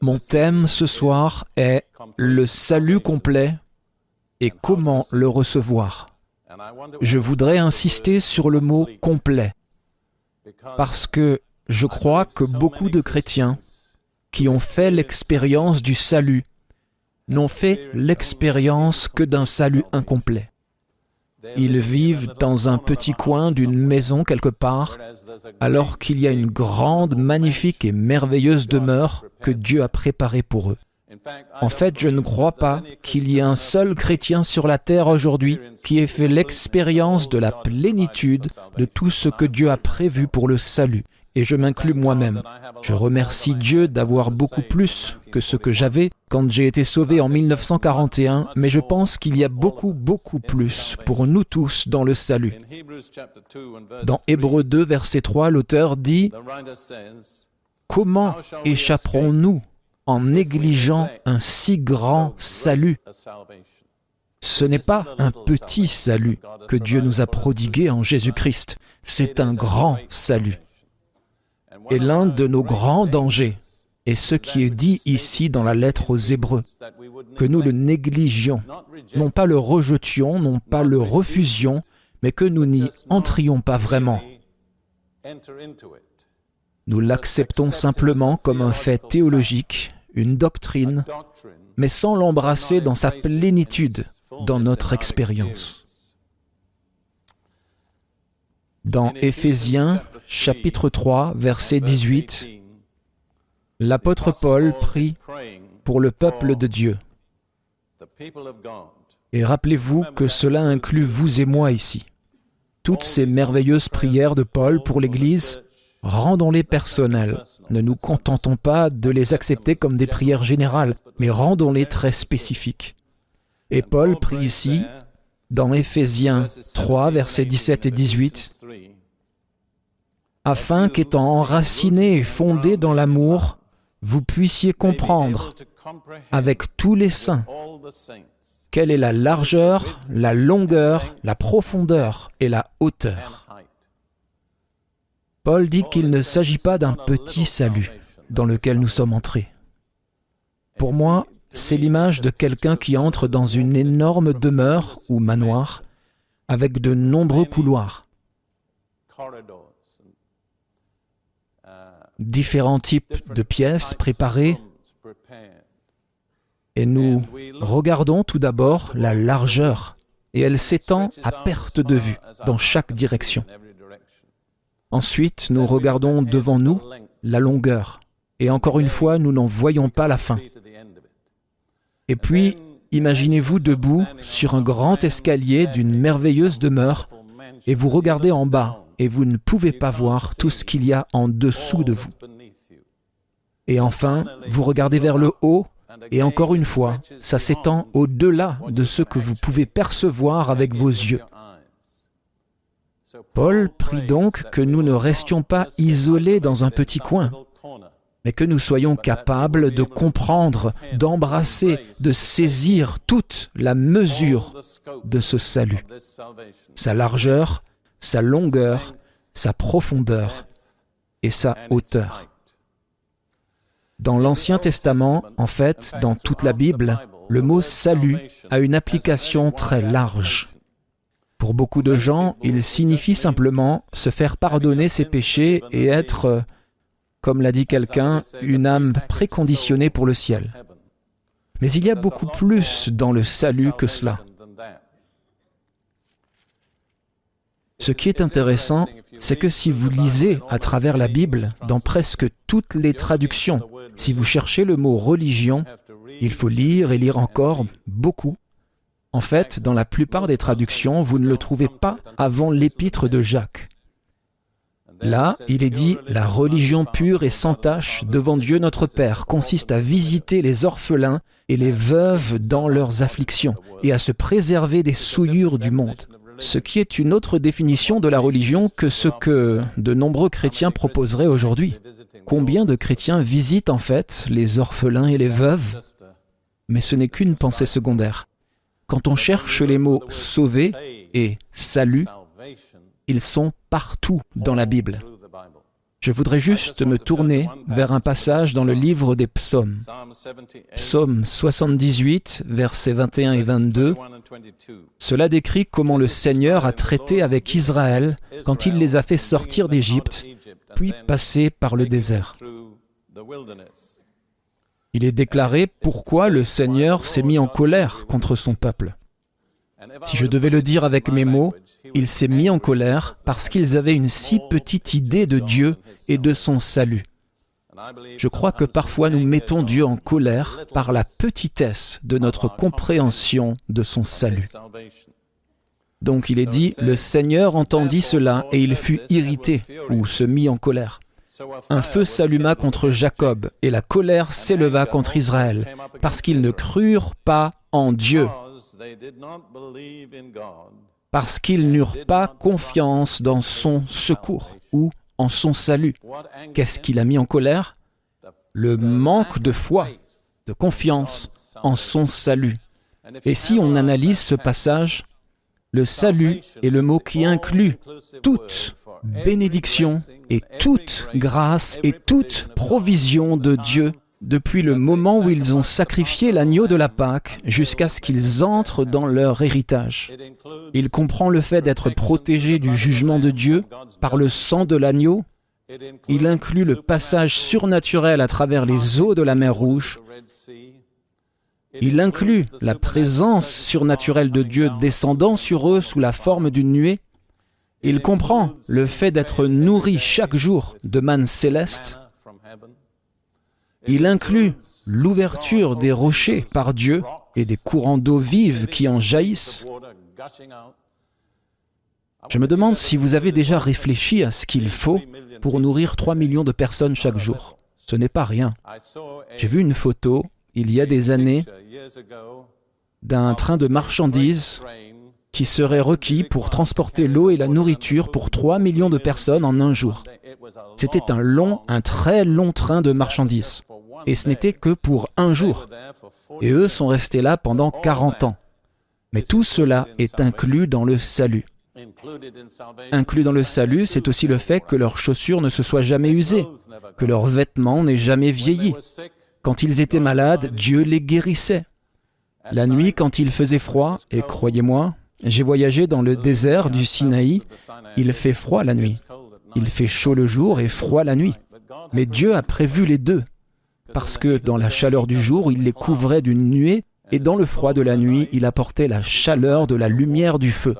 Mon thème ce soir est le salut complet et comment le recevoir. Je voudrais insister sur le mot complet parce que je crois que beaucoup de chrétiens qui ont fait l'expérience du salut n'ont fait l'expérience que d'un salut incomplet. Ils vivent dans un petit coin d'une maison quelque part, alors qu'il y a une grande, magnifique et merveilleuse demeure que Dieu a préparée pour eux. En fait, je ne crois pas qu'il y ait un seul chrétien sur la terre aujourd'hui qui ait fait l'expérience de la plénitude de tout ce que Dieu a prévu pour le salut et je m'inclus moi-même. Je remercie Dieu d'avoir beaucoup plus que ce que j'avais quand j'ai été sauvé en 1941, mais je pense qu'il y a beaucoup, beaucoup plus pour nous tous dans le salut. Dans Hébreu 2, verset 3, l'auteur dit, Comment échapperons-nous en négligeant un si grand salut? Ce n'est pas un petit salut que Dieu nous a prodigué en Jésus-Christ, c'est un grand salut. Et l'un de nos grands dangers est ce qui est dit ici dans la lettre aux Hébreux, que nous le négligions, non pas le rejetions, non pas le refusions, mais que nous n'y entrions pas vraiment. Nous l'acceptons simplement comme un fait théologique, une doctrine, mais sans l'embrasser dans sa plénitude, dans notre expérience. Dans Éphésiens chapitre 3, verset 18, l'apôtre Paul prie pour le peuple de Dieu. Et rappelez-vous que cela inclut vous et moi ici. Toutes ces merveilleuses prières de Paul pour l'Église, rendons-les personnelles. Ne nous contentons pas de les accepter comme des prières générales, mais rendons-les très spécifiques. Et Paul prie ici, dans Éphésiens 3, versets 17 et 18, afin qu'étant enraciné et fondé dans l'amour, vous puissiez comprendre avec tous les saints quelle est la largeur, la longueur, la profondeur et la hauteur. Paul dit qu'il ne s'agit pas d'un petit salut dans lequel nous sommes entrés. Pour moi, c'est l'image de quelqu'un qui entre dans une énorme demeure ou manoir avec de nombreux couloirs différents types de pièces préparées et nous regardons tout d'abord la largeur et elle s'étend à perte de vue dans chaque direction. Ensuite, nous regardons devant nous la longueur et encore une fois, nous n'en voyons pas la fin. Et puis, imaginez-vous debout sur un grand escalier d'une merveilleuse demeure et vous regardez en bas et vous ne pouvez pas voir tout ce qu'il y a en dessous de vous. Et enfin, vous regardez vers le haut, et encore une fois, ça s'étend au-delà de ce que vous pouvez percevoir avec vos yeux. Paul prie donc que nous ne restions pas isolés dans un petit coin, mais que nous soyons capables de comprendre, d'embrasser, de saisir toute la mesure de ce salut, sa largeur, sa longueur, sa profondeur et sa hauteur. Dans l'Ancien Testament, en fait, dans toute la Bible, le mot salut a une application très large. Pour beaucoup de gens, il signifie simplement se faire pardonner ses péchés et être, comme l'a dit quelqu'un, une âme préconditionnée pour le ciel. Mais il y a beaucoup plus dans le salut que cela. Ce qui est intéressant, c'est que si vous lisez à travers la Bible, dans presque toutes les traductions, si vous cherchez le mot religion, il faut lire et lire encore beaucoup. En fait, dans la plupart des traductions, vous ne le trouvez pas avant l'épître de Jacques. Là, il est dit, la religion pure et sans tache devant Dieu notre Père consiste à visiter les orphelins et les veuves dans leurs afflictions et à se préserver des souillures du monde ce qui est une autre définition de la religion que ce que de nombreux chrétiens proposeraient aujourd'hui. Combien de chrétiens visitent en fait les orphelins et les veuves? Mais ce n'est qu'une pensée secondaire. Quand on cherche les mots sauver et salut, ils sont partout dans la Bible. Je voudrais juste me tourner vers un passage dans le livre des psaumes. Psaume 78, versets 21 et 22. Cela décrit comment le Seigneur a traité avec Israël quand il les a fait sortir d'Égypte, puis passer par le désert. Il est déclaré pourquoi le Seigneur s'est mis en colère contre son peuple. Si je devais le dire avec mes mots, il s'est mis en colère parce qu'ils avaient une si petite idée de Dieu et de son salut. Je crois que parfois nous mettons Dieu en colère par la petitesse de notre compréhension de son salut. Donc il est dit, le Seigneur entendit cela et il fut irrité ou se mit en colère. Un feu s'alluma contre Jacob et la colère s'éleva contre Israël parce qu'ils ne crurent pas en Dieu parce qu'ils n'eurent pas confiance dans son secours ou en son salut. Qu'est-ce qu'il a mis en colère? Le manque de foi, de confiance en son salut. Et si on analyse ce passage, le salut est le mot qui inclut toute bénédiction et toute grâce et toute provision de Dieu depuis le moment où ils ont sacrifié l'agneau de la Pâque jusqu'à ce qu'ils entrent dans leur héritage. Il comprend le fait d'être protégé du jugement de Dieu par le sang de l'agneau. Il inclut le passage surnaturel à travers les eaux de la mer Rouge. Il inclut la présence surnaturelle de Dieu descendant sur eux sous la forme d'une nuée. Il comprend le fait d'être nourri chaque jour de manne céleste. Il inclut l'ouverture des rochers par Dieu et des courants d'eau vive qui en jaillissent. Je me demande si vous avez déjà réfléchi à ce qu'il faut pour nourrir 3 millions de personnes chaque jour. Ce n'est pas rien. J'ai vu une photo, il y a des années, d'un train de marchandises qui serait requis pour transporter l'eau et la nourriture pour 3 millions de personnes en un jour. C'était un long, un très long train de marchandises. Et ce n'était que pour un jour. Et eux sont restés là pendant 40 ans. Mais tout cela est inclus dans le salut. Inclus dans le salut, c'est aussi le fait que leurs chaussures ne se soient jamais usées, que leurs vêtements n'aient jamais vieilli. Quand ils étaient malades, Dieu les guérissait. La nuit, quand il faisait froid, et croyez-moi, j'ai voyagé dans le désert du Sinaï, il fait froid la nuit. Il fait chaud le jour et froid la nuit. Mais Dieu a prévu les deux parce que dans la chaleur du jour, il les couvrait d'une nuée, et dans le froid de la nuit, il apportait la chaleur de la lumière du feu.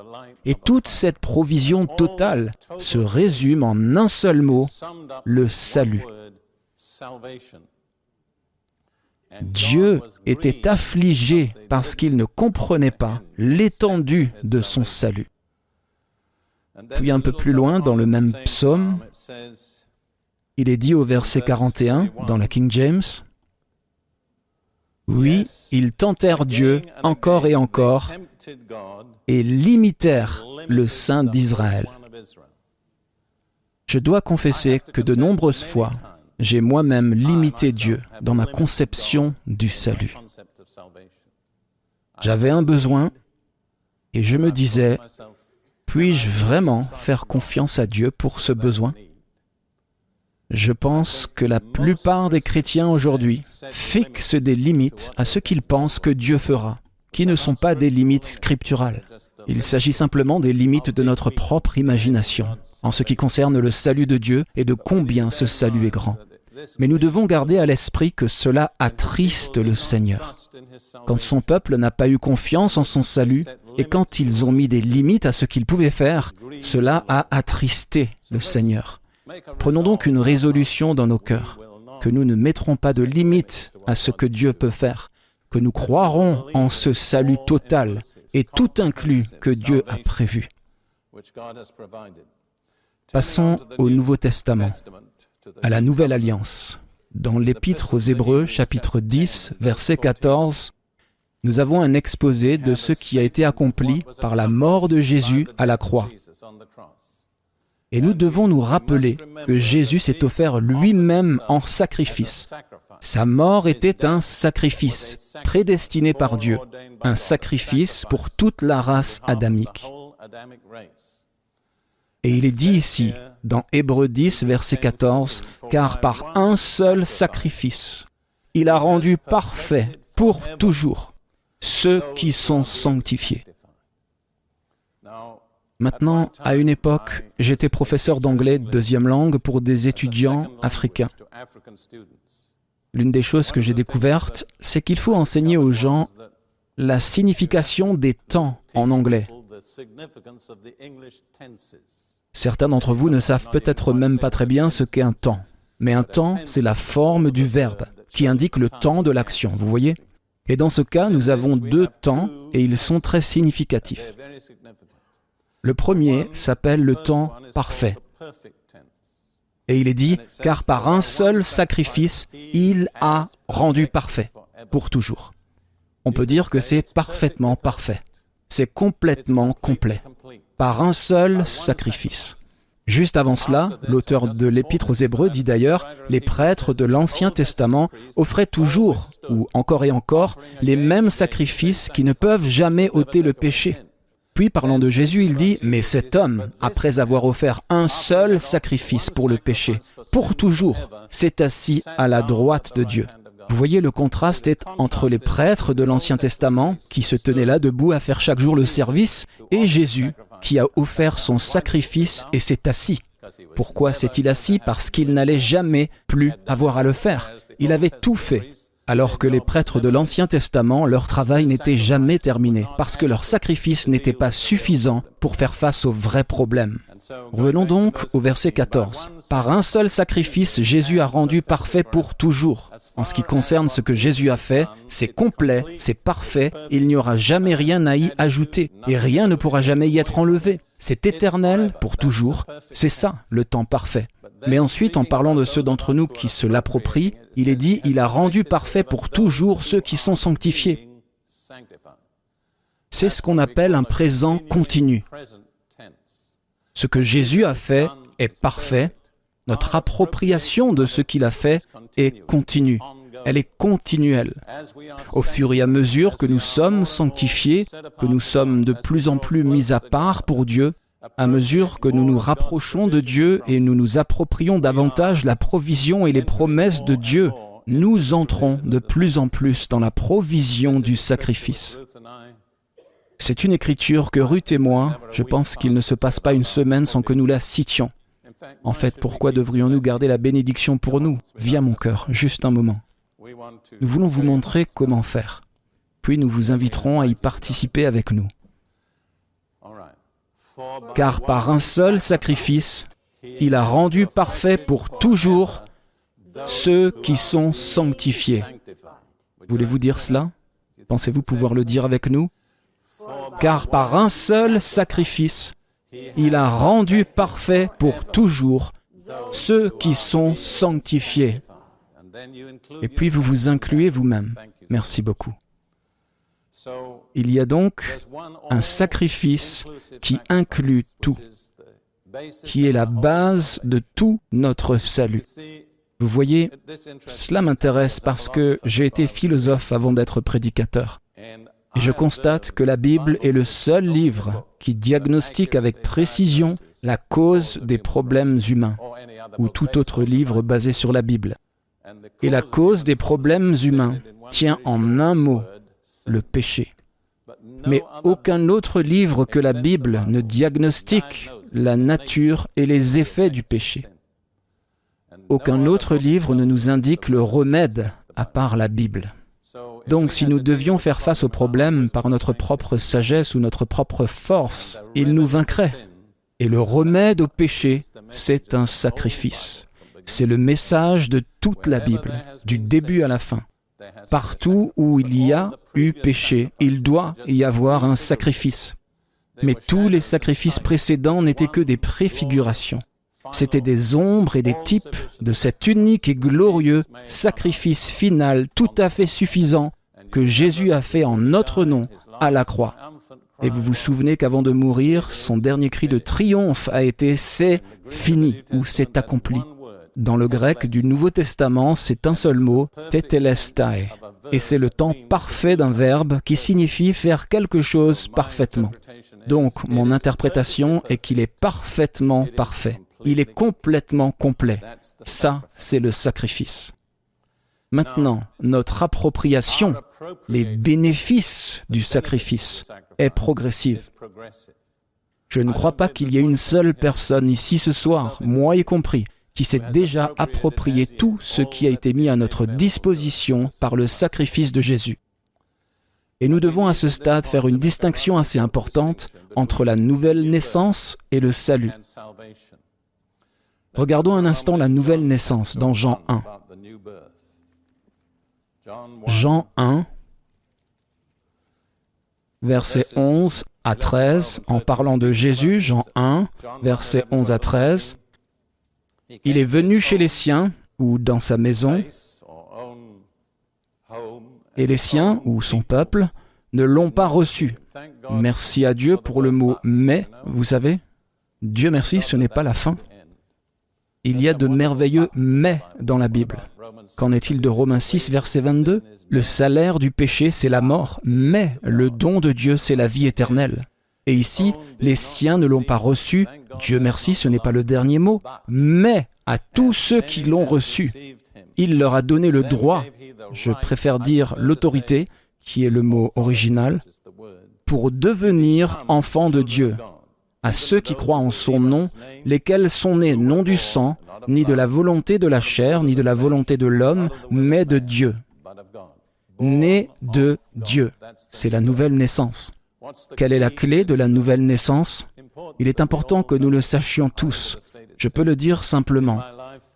Et toute cette provision totale se résume en un seul mot, le salut. Dieu était affligé parce qu'il ne comprenait pas l'étendue de son salut. Puis un peu plus loin, dans le même psaume, il est dit au verset 41 dans la King James, Oui, ils tentèrent Dieu encore et encore et limitèrent le Saint d'Israël. Je dois confesser que de nombreuses fois, j'ai moi-même limité Dieu dans ma conception du salut. J'avais un besoin et je me disais, puis-je vraiment faire confiance à Dieu pour ce besoin? Je pense que la plupart des chrétiens aujourd'hui fixent des limites à ce qu'ils pensent que Dieu fera, qui ne sont pas des limites scripturales. Il s'agit simplement des limites de notre propre imagination, en ce qui concerne le salut de Dieu et de combien ce salut est grand. Mais nous devons garder à l'esprit que cela attriste le Seigneur. Quand son peuple n'a pas eu confiance en son salut, et quand ils ont mis des limites à ce qu'ils pouvaient faire, cela a attristé le Seigneur. Prenons donc une résolution dans nos cœurs, que nous ne mettrons pas de limite à ce que Dieu peut faire, que nous croirons en ce salut total et tout inclus que Dieu a prévu. Passons au Nouveau Testament, à la Nouvelle Alliance. Dans l'Épître aux Hébreux, chapitre 10, verset 14, nous avons un exposé de ce qui a été accompli par la mort de Jésus à la croix. Et nous devons nous rappeler que Jésus s'est offert lui-même en sacrifice. Sa mort était un sacrifice prédestiné par Dieu, un sacrifice pour toute la race adamique. Et il est dit ici, dans Hébreux 10, verset 14, car par un seul sacrifice, il a rendu parfait pour toujours ceux qui sont sanctifiés. Maintenant, à une époque, j'étais professeur d'anglais de deuxième langue pour des étudiants africains. L'une des choses que j'ai découvertes, c'est qu'il faut enseigner aux gens la signification des temps en anglais. Certains d'entre vous ne savent peut-être même pas très bien ce qu'est un temps. Mais un temps, c'est la forme du verbe qui indique le temps de l'action, vous voyez? Et dans ce cas, nous avons deux temps et ils sont très significatifs. Le premier s'appelle le temps parfait. Et il est dit, car par un seul sacrifice, il a rendu parfait pour toujours. On peut dire que c'est parfaitement parfait. C'est complètement complet. Par un seul sacrifice. Juste avant cela, l'auteur de l'Épître aux Hébreux dit d'ailleurs, les prêtres de l'Ancien Testament offraient toujours, ou encore et encore, les mêmes sacrifices qui ne peuvent jamais ôter le péché. Puis, parlant de Jésus, il dit, Mais cet homme, après avoir offert un seul sacrifice pour le péché, pour toujours, s'est assis à la droite de Dieu. Vous voyez, le contraste est entre les prêtres de l'Ancien Testament, qui se tenaient là debout à faire chaque jour le service, et Jésus, qui a offert son sacrifice et s'est assis. Pourquoi s'est-il assis? Parce qu'il n'allait jamais plus avoir à le faire. Il avait tout fait alors que les prêtres de l'Ancien Testament, leur travail n'était jamais terminé, parce que leur sacrifice n'était pas suffisant pour faire face aux vrais problèmes. Revenons donc au verset 14. Par un seul sacrifice, Jésus a rendu parfait pour toujours. En ce qui concerne ce que Jésus a fait, c'est complet, c'est parfait, il n'y aura jamais rien à y ajouter, et rien ne pourra jamais y être enlevé. C'est éternel pour toujours, c'est ça le temps parfait. Mais ensuite, en parlant de ceux d'entre nous qui se l'approprient, il est dit, il a rendu parfait pour toujours ceux qui sont sanctifiés. C'est ce qu'on appelle un présent continu. Ce que Jésus a fait est parfait. Notre appropriation de ce qu'il a fait est continue. Elle est continuelle. Au fur et à mesure que nous sommes sanctifiés, que nous sommes de plus en plus mis à part pour Dieu, à mesure que nous nous rapprochons de Dieu et nous nous approprions davantage la provision et les promesses de Dieu, nous entrons de plus en plus dans la provision du sacrifice. C'est une écriture que Ruth et moi, je pense qu'il ne se passe pas une semaine sans que nous la citions. En fait, pourquoi devrions-nous garder la bénédiction pour nous Via mon cœur, juste un moment? Nous voulons vous montrer comment faire. Puis nous vous inviterons à y participer avec nous car par un seul sacrifice, il a rendu parfait pour toujours ceux qui sont sanctifiés. Voulez-vous dire cela? Pensez-vous pouvoir le dire avec nous? Car par un seul sacrifice, il a rendu parfait pour toujours ceux qui sont sanctifiés. Et puis vous vous incluez vous-même. Merci beaucoup. Il y a donc un sacrifice qui inclut tout, qui est la base de tout notre salut. Vous voyez, cela m'intéresse parce que j'ai été philosophe avant d'être prédicateur. Et je constate que la Bible est le seul livre qui diagnostique avec précision la cause des problèmes humains, ou tout autre livre basé sur la Bible. Et la cause des problèmes humains tient en un mot, le péché. Mais aucun autre livre que la Bible ne diagnostique la nature et les effets du péché. Aucun autre livre ne nous indique le remède à part la Bible. Donc si nous devions faire face au problème par notre propre sagesse ou notre propre force, il nous vaincrait. Et le remède au péché, c'est un sacrifice. C'est le message de toute la Bible, du début à la fin. Partout où il y a eu péché, il doit y avoir un sacrifice. Mais tous les sacrifices précédents n'étaient que des préfigurations. C'étaient des ombres et des types de cet unique et glorieux sacrifice final tout à fait suffisant que Jésus a fait en notre nom à la croix. Et vous vous souvenez qu'avant de mourir, son dernier cri de triomphe a été ⁇ C'est fini ⁇ ou ⁇ C'est accompli ⁇ dans le grec du Nouveau Testament, c'est un seul mot, tetelestai. Et c'est le temps parfait d'un verbe qui signifie faire quelque chose parfaitement. Donc, mon interprétation est qu'il est parfaitement parfait. Il est complètement complet. Ça, c'est le sacrifice. Maintenant, notre appropriation, les bénéfices du sacrifice, est progressive. Je ne crois pas qu'il y ait une seule personne ici ce soir, moi y compris, qui s'est déjà approprié tout ce qui a été mis à notre disposition par le sacrifice de Jésus. Et nous devons à ce stade faire une distinction assez importante entre la nouvelle naissance et le salut. Regardons un instant la nouvelle naissance dans Jean 1. Jean 1, versets 11 à 13, en parlant de Jésus, Jean 1, versets 11 à 13. Il est venu chez les siens, ou dans sa maison, et les siens, ou son peuple, ne l'ont pas reçu. Merci à Dieu pour le mot mais, vous savez, Dieu merci, ce n'est pas la fin. Il y a de merveilleux mais dans la Bible. Qu'en est-il de Romains 6, verset 22 Le salaire du péché, c'est la mort, mais le don de Dieu, c'est la vie éternelle. Et ici, les siens ne l'ont pas reçu, Dieu merci, ce n'est pas le dernier mot, mais à tous ceux qui l'ont reçu, il leur a donné le droit, je préfère dire l'autorité, qui est le mot original, pour devenir enfants de Dieu, à ceux qui croient en son nom, lesquels sont nés non du sang, ni de la volonté de la chair, ni de la volonté de l'homme, mais de Dieu. Nés de Dieu. C'est la nouvelle naissance. Quelle est la clé de la nouvelle naissance? Il est important que nous le sachions tous. Je peux le dire simplement.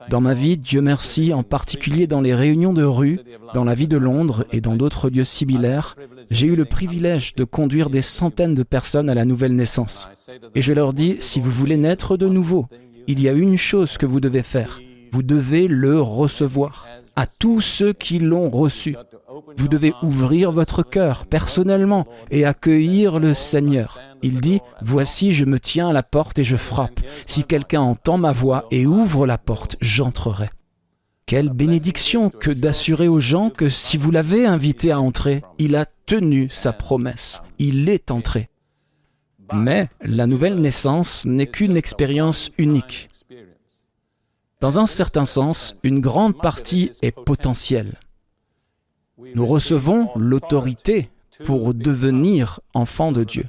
Dans ma vie, Dieu merci, en particulier dans les réunions de rue, dans la vie de Londres et dans d'autres lieux similaires, j'ai eu le privilège de conduire des centaines de personnes à la nouvelle naissance. Et je leur dis, si vous voulez naître de nouveau, il y a une chose que vous devez faire. Vous devez le recevoir. À tous ceux qui l'ont reçu. Vous devez ouvrir votre cœur personnellement et accueillir le Seigneur. Il dit, Voici, je me tiens à la porte et je frappe. Si quelqu'un entend ma voix et ouvre la porte, j'entrerai. Quelle bénédiction que d'assurer aux gens que si vous l'avez invité à entrer, il a tenu sa promesse. Il est entré. Mais la nouvelle naissance n'est qu'une expérience unique. Dans un certain sens, une grande partie est potentielle. Nous recevons l'autorité pour devenir enfants de Dieu.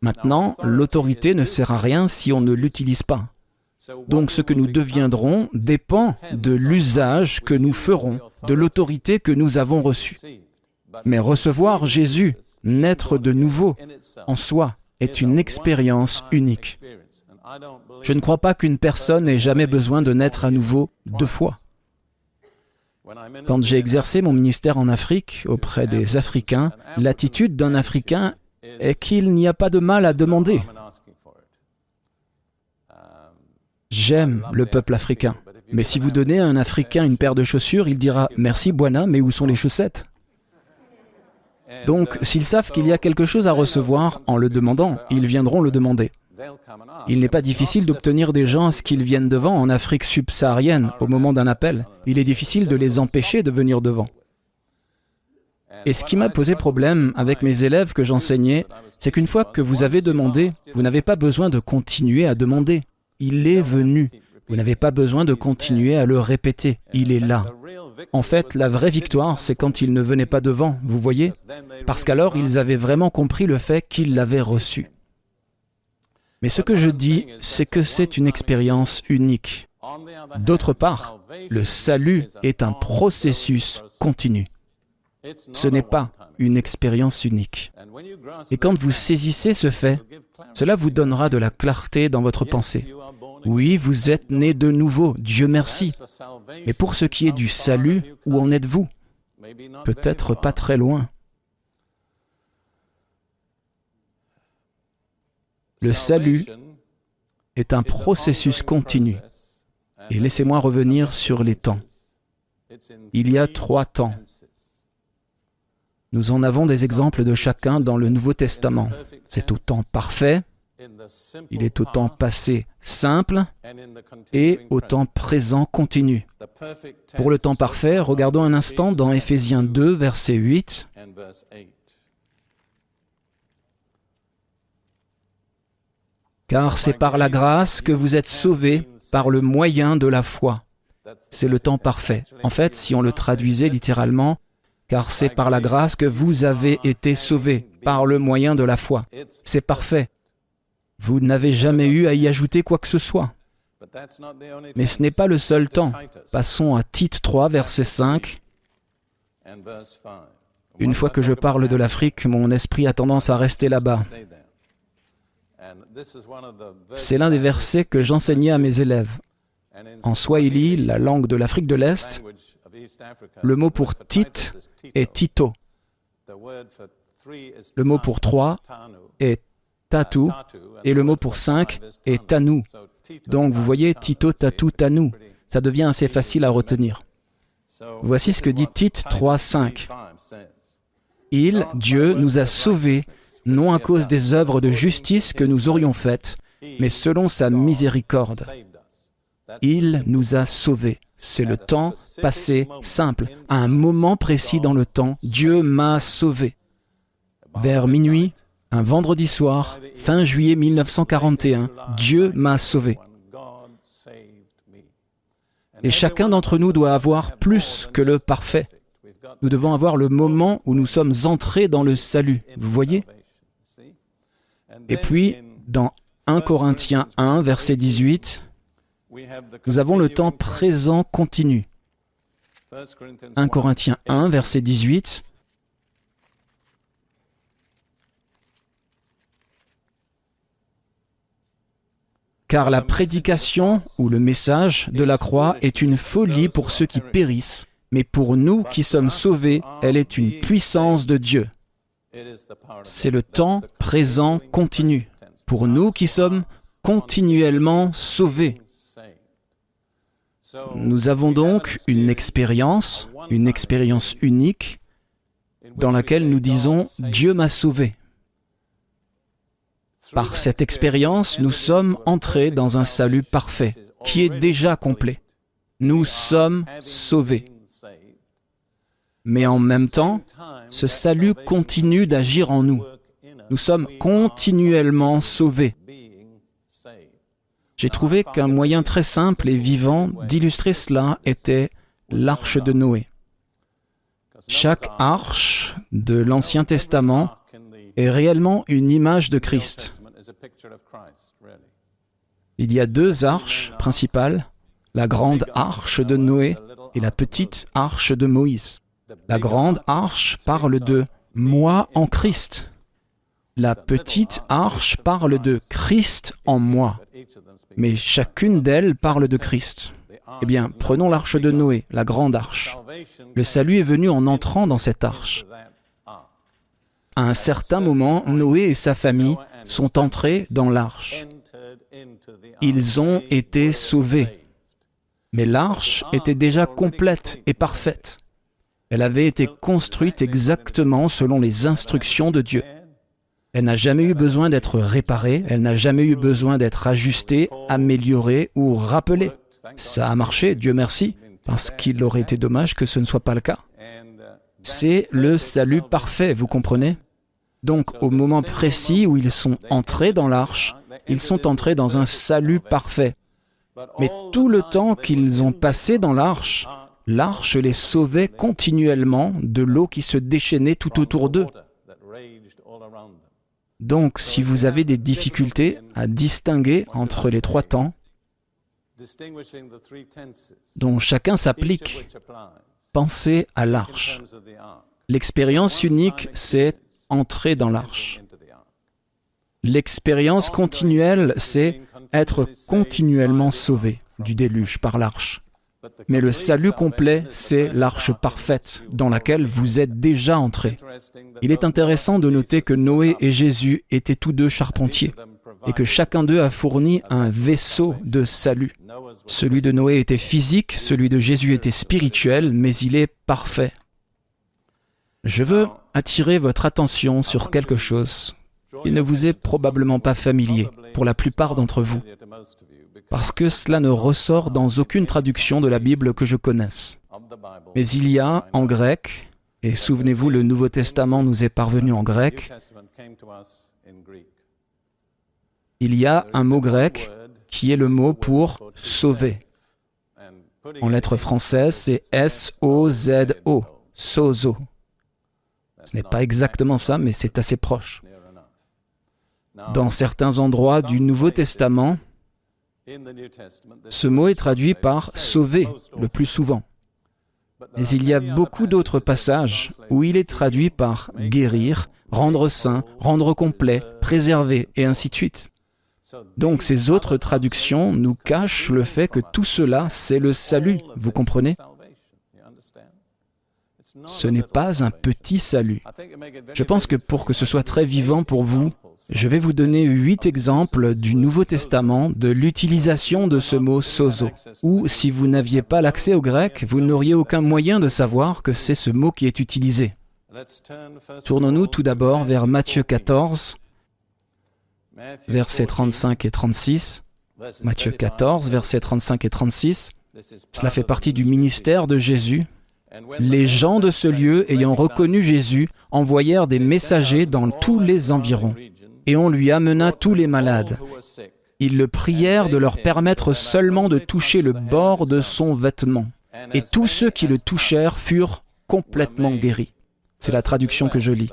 Maintenant, l'autorité ne sert à rien si on ne l'utilise pas. Donc ce que nous deviendrons dépend de l'usage que nous ferons de l'autorité que nous avons reçue. Mais recevoir Jésus, naître de nouveau en soi, est une expérience unique. Je ne crois pas qu'une personne ait jamais besoin de naître à nouveau deux fois. Quand j'ai exercé mon ministère en Afrique auprès des Africains, l'attitude d'un Africain est qu'il n'y a pas de mal à demander. J'aime le peuple africain, mais si vous donnez à un Africain une paire de chaussures, il dira Merci Buana, mais où sont les chaussettes? Donc, s'ils savent qu'il y a quelque chose à recevoir en le demandant, ils viendront le demander. Il n'est pas difficile d'obtenir des gens à ce qu'ils viennent devant en Afrique subsaharienne au moment d'un appel. Il est difficile de les empêcher de venir devant. Et ce qui m'a posé problème avec mes élèves que j'enseignais, c'est qu'une fois que vous avez demandé, vous n'avez pas besoin de continuer à demander. Il est venu. Vous n'avez pas besoin de continuer à le répéter. Il est là. En fait, la vraie victoire, c'est quand il ne venait pas devant, vous voyez? Parce qu'alors, ils avaient vraiment compris le fait qu'ils l'avaient reçu. Mais ce que je dis, c'est que c'est une expérience unique. D'autre part, le salut est un processus continu. Ce n'est pas une expérience unique. Et quand vous saisissez ce fait, cela vous donnera de la clarté dans votre pensée. Oui, vous êtes né de nouveau, Dieu merci. Mais pour ce qui est du salut, où en êtes-vous? Peut-être pas très loin. Le salut est un processus continu. Et laissez-moi revenir sur les temps. Il y a trois temps. Nous en avons des exemples de chacun dans le Nouveau Testament. C'est au temps parfait, Il est au temps passé simple et au temps présent continu. Pour le temps parfait, regardons un instant dans Éphésiens 2, verset 8. Car c'est par la grâce que vous êtes sauvés par le moyen de la foi. C'est le temps parfait. En fait, si on le traduisait littéralement, car c'est par la grâce que vous avez été sauvés par le moyen de la foi. C'est parfait. Vous n'avez jamais eu à y ajouter quoi que ce soit. Mais ce n'est pas le seul temps. Passons à Tite 3, verset 5. Une fois que je parle de l'Afrique, mon esprit a tendance à rester là-bas. C'est l'un des versets que j'enseignais à mes élèves. En Swahili, la langue de l'Afrique de l'Est, le mot pour Tite est Tito. Le mot pour trois est Tatu et le mot pour cinq est Tanu. Donc vous voyez Tito, Tatu, Tanu. Ça devient assez facile à retenir. Voici ce que dit Tite 3.5. Il, Dieu, nous a sauvés, non à cause des œuvres de justice que nous aurions faites, mais selon sa miséricorde. Il nous a sauvés. C'est le temps passé simple. À un moment précis dans le temps, Dieu m'a sauvé. Vers minuit, un vendredi soir, fin juillet 1941, Dieu m'a sauvé. Et chacun d'entre nous doit avoir plus que le parfait. Nous devons avoir le moment où nous sommes entrés dans le salut. Vous voyez? Et puis, dans 1 Corinthiens 1, verset 18, nous avons le temps présent continu. 1 Corinthiens 1, verset 18. Car la prédication ou le message de la croix est une folie pour ceux qui périssent, mais pour nous qui sommes sauvés, elle est une puissance de Dieu. C'est le temps présent continu. Pour nous qui sommes continuellement sauvés. Nous avons donc une expérience, une expérience unique, dans laquelle nous disons ⁇ Dieu m'a sauvé ⁇ Par cette expérience, nous sommes entrés dans un salut parfait, qui est déjà complet. Nous sommes sauvés. Mais en même temps, ce salut continue d'agir en nous. Nous sommes continuellement sauvés. J'ai trouvé qu'un moyen très simple et vivant d'illustrer cela était l'arche de Noé. Chaque arche de l'Ancien Testament est réellement une image de Christ. Il y a deux arches principales, la grande arche de Noé et la petite arche de Moïse. La grande arche parle de moi en Christ. La petite arche parle de Christ en moi mais chacune d'elles parle de Christ. Eh bien, prenons l'arche de Noé, la grande arche. Le salut est venu en entrant dans cette arche. À un certain moment, Noé et sa famille sont entrés dans l'arche. Ils ont été sauvés. Mais l'arche était déjà complète et parfaite. Elle avait été construite exactement selon les instructions de Dieu. Elle n'a jamais eu besoin d'être réparée, elle n'a jamais eu besoin d'être ajustée, améliorée ou rappelée. Ça a marché, Dieu merci, parce qu'il aurait été dommage que ce ne soit pas le cas. C'est le salut parfait, vous comprenez? Donc au moment précis où ils sont entrés dans l'arche, ils sont entrés dans un salut parfait. Mais tout le temps qu'ils ont passé dans l'arche, l'arche les sauvait continuellement de l'eau qui se déchaînait tout autour d'eux. Donc, si vous avez des difficultés à distinguer entre les trois temps, dont chacun s'applique, pensez à l'arche. L'expérience unique, c'est entrer dans l'arche. L'expérience continuelle, c'est être continuellement sauvé du déluge par l'arche. Mais le salut complet, c'est l'arche parfaite dans laquelle vous êtes déjà entrés. Il est intéressant de noter que Noé et Jésus étaient tous deux charpentiers et que chacun d'eux a fourni un vaisseau de salut. Celui de Noé était physique, celui de Jésus était spirituel, mais il est parfait. Je veux attirer votre attention sur quelque chose qui ne vous est probablement pas familier pour la plupart d'entre vous, parce que cela ne ressort dans aucune traduction de la Bible que je connaisse. Mais il y a en grec, et souvenez-vous, le Nouveau Testament nous est parvenu en grec, il y a un mot grec qui est le mot pour sauver. En lettres françaises, c'est S-O-Z-O, sozo. Ce n'est pas exactement ça, mais c'est assez proche. Dans certains endroits du Nouveau Testament, ce mot est traduit par sauver le plus souvent. Mais il y a beaucoup d'autres passages où il est traduit par guérir, rendre saint, rendre complet, préserver, et ainsi de suite. Donc ces autres traductions nous cachent le fait que tout cela, c'est le salut, vous comprenez? Ce n'est pas un petit salut. Je pense que pour que ce soit très vivant pour vous, je vais vous donner huit exemples du Nouveau Testament de l'utilisation de ce mot sozo, ou si vous n'aviez pas l'accès au grec, vous n'auriez aucun moyen de savoir que c'est ce mot qui est utilisé. Tournons-nous tout d'abord vers Matthieu 14, versets 35 et 36. Matthieu 14, versets 35 et 36. Cela fait partie du ministère de Jésus. Les gens de ce lieu, ayant reconnu Jésus, envoyèrent des messagers dans tous les environs, et on lui amena tous les malades. Ils le prièrent de leur permettre seulement de toucher le bord de son vêtement, et tous ceux qui le touchèrent furent complètement guéris. C'est la traduction que je lis.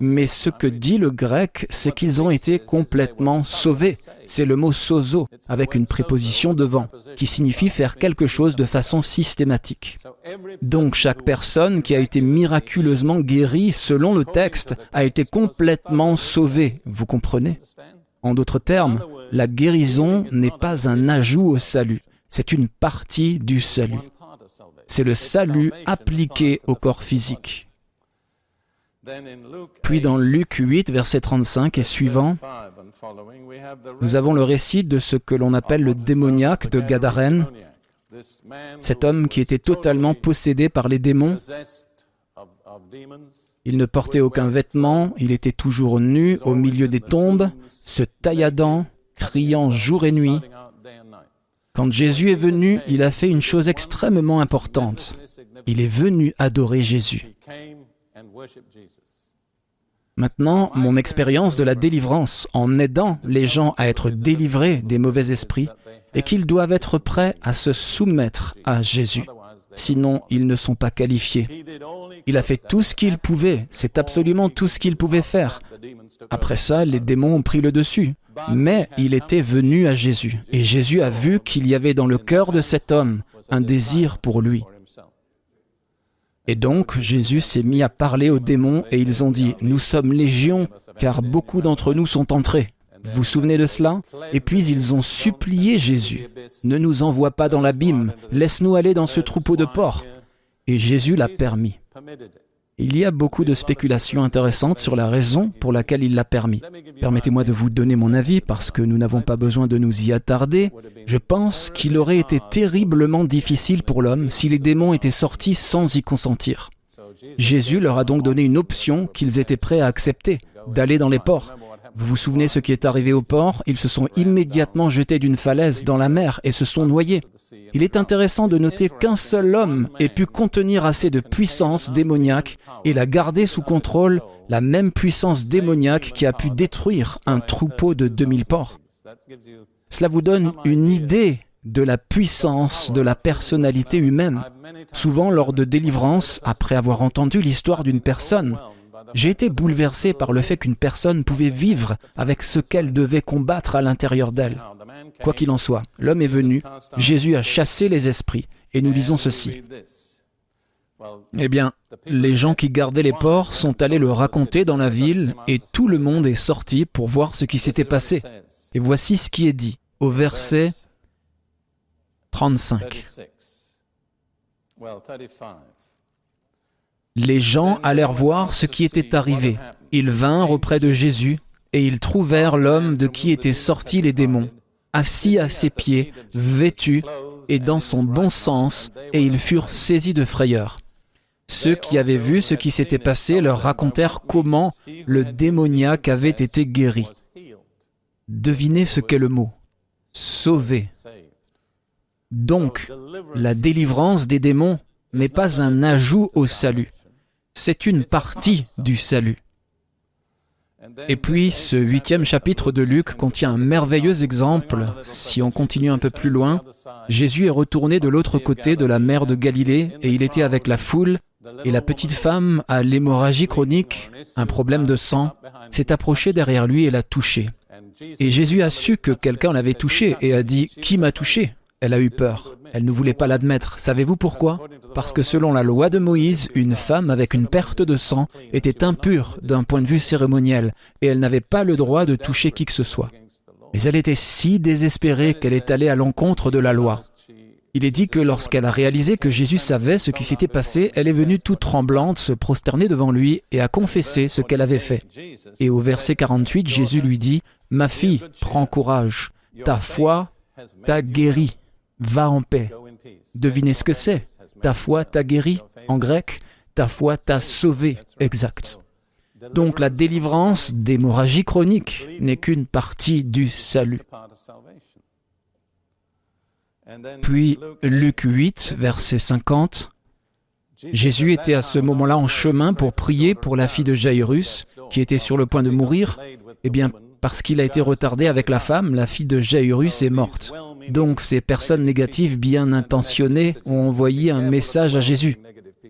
Mais ce que dit le grec, c'est qu'ils ont été complètement sauvés. C'est le mot sozo, avec une préposition devant, qui signifie faire quelque chose de façon systématique. Donc chaque personne qui a été miraculeusement guérie, selon le texte, a été complètement sauvée. Vous comprenez? En d'autres termes, la guérison n'est pas un ajout au salut, c'est une partie du salut. C'est le salut appliqué au corps physique. Puis dans Luc 8, verset 35 et suivant, nous avons le récit de ce que l'on appelle le démoniaque de Gadarène, cet homme qui était totalement possédé par les démons. Il ne portait aucun vêtement, il était toujours nu au milieu des tombes, se tailladant, criant jour et nuit. Quand Jésus est venu, il a fait une chose extrêmement importante. Il est venu adorer Jésus. Maintenant, mon expérience de la délivrance en aidant les gens à être délivrés des mauvais esprits est qu'ils doivent être prêts à se soumettre à Jésus. Sinon, ils ne sont pas qualifiés. Il a fait tout ce qu'il pouvait, c'est absolument tout ce qu'il pouvait faire. Après ça, les démons ont pris le dessus. Mais il était venu à Jésus, et Jésus a vu qu'il y avait dans le cœur de cet homme un désir pour lui. Et donc Jésus s'est mis à parler aux démons et ils ont dit, Nous sommes légions, car beaucoup d'entre nous sont entrés. Vous vous souvenez de cela? Et puis ils ont supplié Jésus, Ne nous envoie pas dans l'abîme, laisse-nous aller dans ce troupeau de porcs. Et Jésus l'a permis. Il y a beaucoup de spéculations intéressantes sur la raison pour laquelle il l'a permis. Permettez-moi de vous donner mon avis parce que nous n'avons pas besoin de nous y attarder. Je pense qu'il aurait été terriblement difficile pour l'homme si les démons étaient sortis sans y consentir. Jésus leur a donc donné une option qu'ils étaient prêts à accepter, d'aller dans les ports. Vous vous souvenez ce qui est arrivé au port? Ils se sont immédiatement jetés d'une falaise dans la mer et se sont noyés. Il est intéressant de noter qu'un seul homme ait pu contenir assez de puissance démoniaque et la garder sous contrôle, la même puissance démoniaque qui a pu détruire un troupeau de 2000 porcs. Cela vous donne une idée de la puissance de la personnalité humaine. Souvent, lors de délivrance, après avoir entendu l'histoire d'une personne, j'ai été bouleversé par le fait qu'une personne pouvait vivre avec ce qu'elle devait combattre à l'intérieur d'elle. Quoi qu'il en soit, l'homme est venu, Jésus a chassé les esprits, et nous disons ceci. Eh bien, les gens qui gardaient les porcs sont allés le raconter dans la ville, et tout le monde est sorti pour voir ce qui s'était passé. Et voici ce qui est dit au verset 35. Les gens allèrent voir ce qui était arrivé. Ils vinrent auprès de Jésus et ils trouvèrent l'homme de qui étaient sortis les démons, assis à ses pieds, vêtu et dans son bon sens, et ils furent saisis de frayeur. Ceux qui avaient vu ce qui s'était passé leur racontèrent comment le démoniaque avait été guéri. Devinez ce qu'est le mot. Sauver. Donc, la délivrance des démons n'est pas un ajout au salut, c'est une partie du salut. Et puis, ce huitième chapitre de Luc contient un merveilleux exemple. Si on continue un peu plus loin, Jésus est retourné de l'autre côté de la mer de Galilée et il était avec la foule et la petite femme à l'hémorragie chronique, un problème de sang, s'est approchée derrière lui et l'a touché. Et Jésus a su que quelqu'un l'avait touché et a dit ⁇ Qui m'a touché ?⁇ Elle a eu peur. Elle ne voulait pas l'admettre. Savez-vous pourquoi? Parce que selon la loi de Moïse, une femme avec une perte de sang était impure d'un point de vue cérémoniel et elle n'avait pas le droit de toucher qui que ce soit. Mais elle était si désespérée qu'elle est allée à l'encontre de la loi. Il est dit que lorsqu'elle a réalisé que Jésus savait ce qui s'était passé, elle est venue toute tremblante se prosterner devant lui et a confessé ce qu'elle avait fait. Et au verset 48, Jésus lui dit, Ma fille, prends courage, ta foi t'a guéri va en paix. Devinez ce que c'est. Ta foi t'a guéri, en grec, ta foi t'a sauvé, exact. Donc la délivrance d'hémorragie chronique n'est qu'une partie du salut. Puis Luc 8, verset 50, Jésus était à ce moment-là en chemin pour prier pour la fille de Jairus, qui était sur le point de mourir. Eh bien, parce qu'il a été retardé avec la femme, la fille de Jairus est morte. Donc ces personnes négatives bien intentionnées ont envoyé un message à Jésus.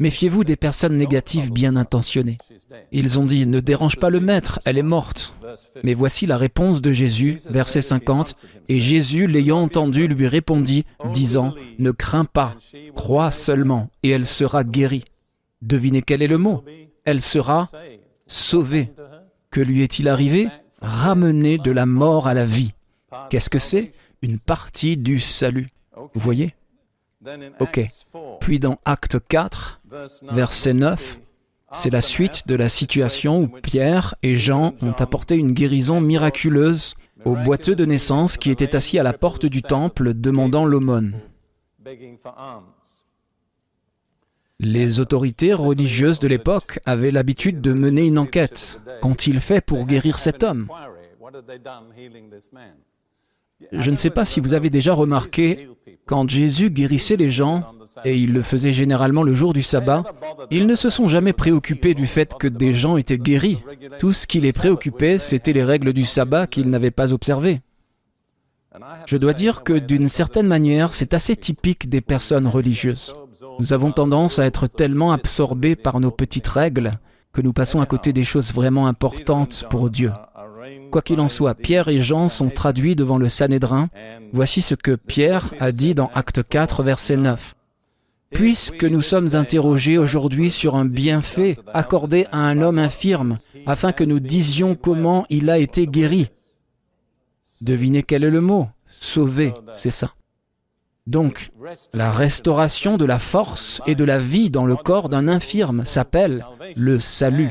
Méfiez-vous des personnes négatives bien intentionnées. Ils ont dit, ne dérange pas le maître, elle est morte. Mais voici la réponse de Jésus, verset 50, et Jésus, l'ayant entendu, lui répondit, disant, ne crains pas, crois seulement, et elle sera guérie. Devinez quel est le mot? Elle sera sauvée. Que lui est-il arrivé? Ramenée de la mort à la vie. Qu'est-ce que c'est? Une partie du salut. Vous voyez? Ok. Puis dans Acte 4, verset 9, c'est la suite de la situation où Pierre et Jean ont apporté une guérison miraculeuse au boiteux de naissance qui était assis à la porte du temple demandant l'aumône. Les autorités religieuses de l'époque avaient l'habitude de mener une enquête. Qu'ont-ils fait pour guérir cet homme? Je ne sais pas si vous avez déjà remarqué, quand Jésus guérissait les gens, et il le faisait généralement le jour du sabbat, ils ne se sont jamais préoccupés du fait que des gens étaient guéris. Tout ce qui les préoccupait, c'était les règles du sabbat qu'ils n'avaient pas observées. Je dois dire que d'une certaine manière, c'est assez typique des personnes religieuses. Nous avons tendance à être tellement absorbés par nos petites règles que nous passons à côté des choses vraiment importantes pour Dieu. Quoi qu'il en soit, Pierre et Jean sont traduits devant le Sanhédrin. Voici ce que Pierre a dit dans Acte 4, verset 9. Puisque nous sommes interrogés aujourd'hui sur un bienfait accordé à un homme infirme, afin que nous disions comment il a été guéri. Devinez quel est le mot Sauvé, c'est ça. Donc, la restauration de la force et de la vie dans le corps d'un infirme s'appelle le salut.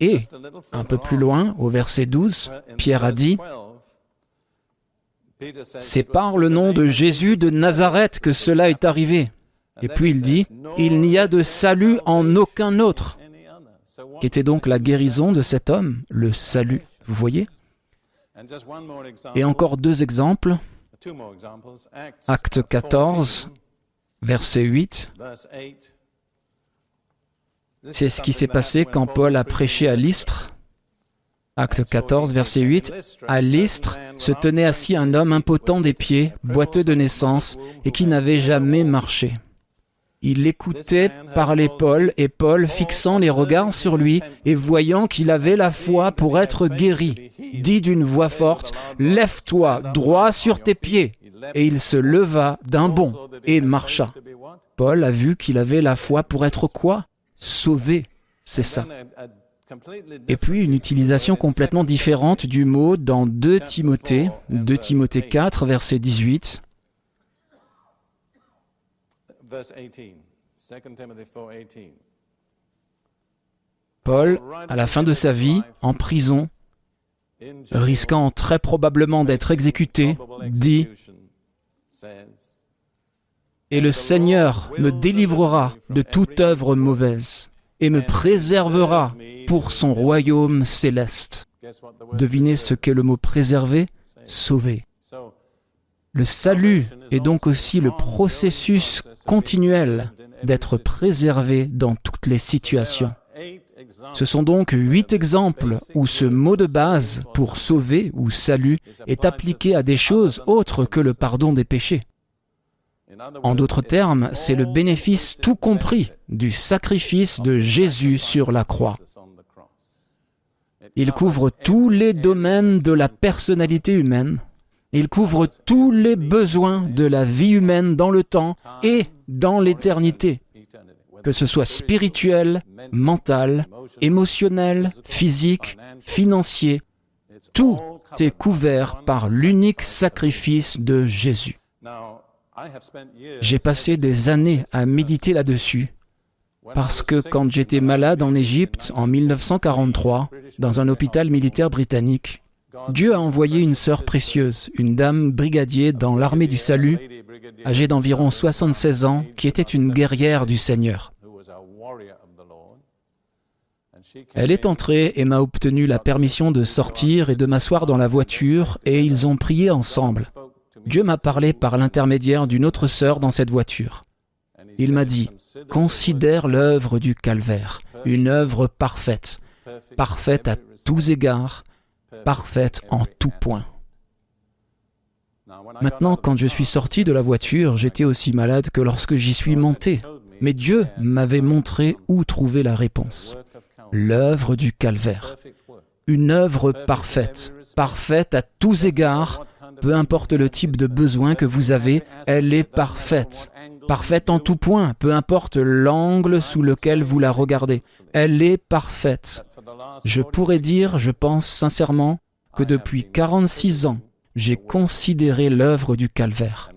Et, un peu plus loin, au verset 12, Pierre a dit, C'est par le nom de Jésus de Nazareth que cela est arrivé. Et puis il dit, Il n'y a de salut en aucun autre. Qu'était donc la guérison de cet homme Le salut? Vous voyez? Et encore deux exemples. Acte 14, verset 8. C'est ce qui s'est passé quand Paul a prêché à Lystre. Acte 14, verset 8. À Lystre se tenait assis un homme impotent des pieds, boiteux de naissance, et qui n'avait jamais marché. Il écoutait parler Paul, et Paul, fixant les regards sur lui, et voyant qu'il avait la foi pour être guéri, dit d'une voix forte, Lève-toi droit sur tes pieds. Et il se leva d'un bond et marcha. Paul a vu qu'il avait la foi pour être quoi? Sauver, c'est ça. Et puis une utilisation complètement différente du mot dans 2 Timothée, 2 Timothée 4, verset 18. Paul, à la fin de sa vie, en prison, risquant très probablement d'être exécuté, dit Et le Seigneur me délivrera de toute œuvre mauvaise et me préservera pour son royaume céleste. Devinez ce qu'est le mot préserver? Sauver. Le salut est donc aussi le processus continuel d'être préservé dans toutes les situations. Ce sont donc huit exemples où ce mot de base pour sauver ou salut est appliqué à des choses autres que le pardon des péchés. En d'autres termes, c'est le bénéfice tout compris du sacrifice de Jésus sur la croix. Il couvre tous les domaines de la personnalité humaine. Il couvre tous les besoins de la vie humaine dans le temps et dans l'éternité, que ce soit spirituel, mental, émotionnel, physique, financier. Tout est couvert par l'unique sacrifice de Jésus. J'ai passé des années à méditer là-dessus, parce que quand j'étais malade en Égypte en 1943, dans un hôpital militaire britannique, Dieu a envoyé une sœur précieuse, une dame brigadier dans l'armée du salut, âgée d'environ 76 ans, qui était une guerrière du Seigneur. Elle est entrée et m'a obtenu la permission de sortir et de m'asseoir dans la voiture, et ils ont prié ensemble. Dieu m'a parlé par l'intermédiaire d'une autre sœur dans cette voiture. Il m'a dit, considère l'œuvre du calvaire, une œuvre parfaite, parfaite à tous égards, parfaite en tout point. Maintenant, quand je suis sorti de la voiture, j'étais aussi malade que lorsque j'y suis monté. Mais Dieu m'avait montré où trouver la réponse. L'œuvre du calvaire. Une œuvre parfaite, parfaite à tous égards, peu importe le type de besoin que vous avez, elle est parfaite. Parfaite en tout point, peu importe l'angle sous lequel vous la regardez. Elle est parfaite. Je pourrais dire, je pense sincèrement, que depuis 46 ans, j'ai considéré l'œuvre du calvaire.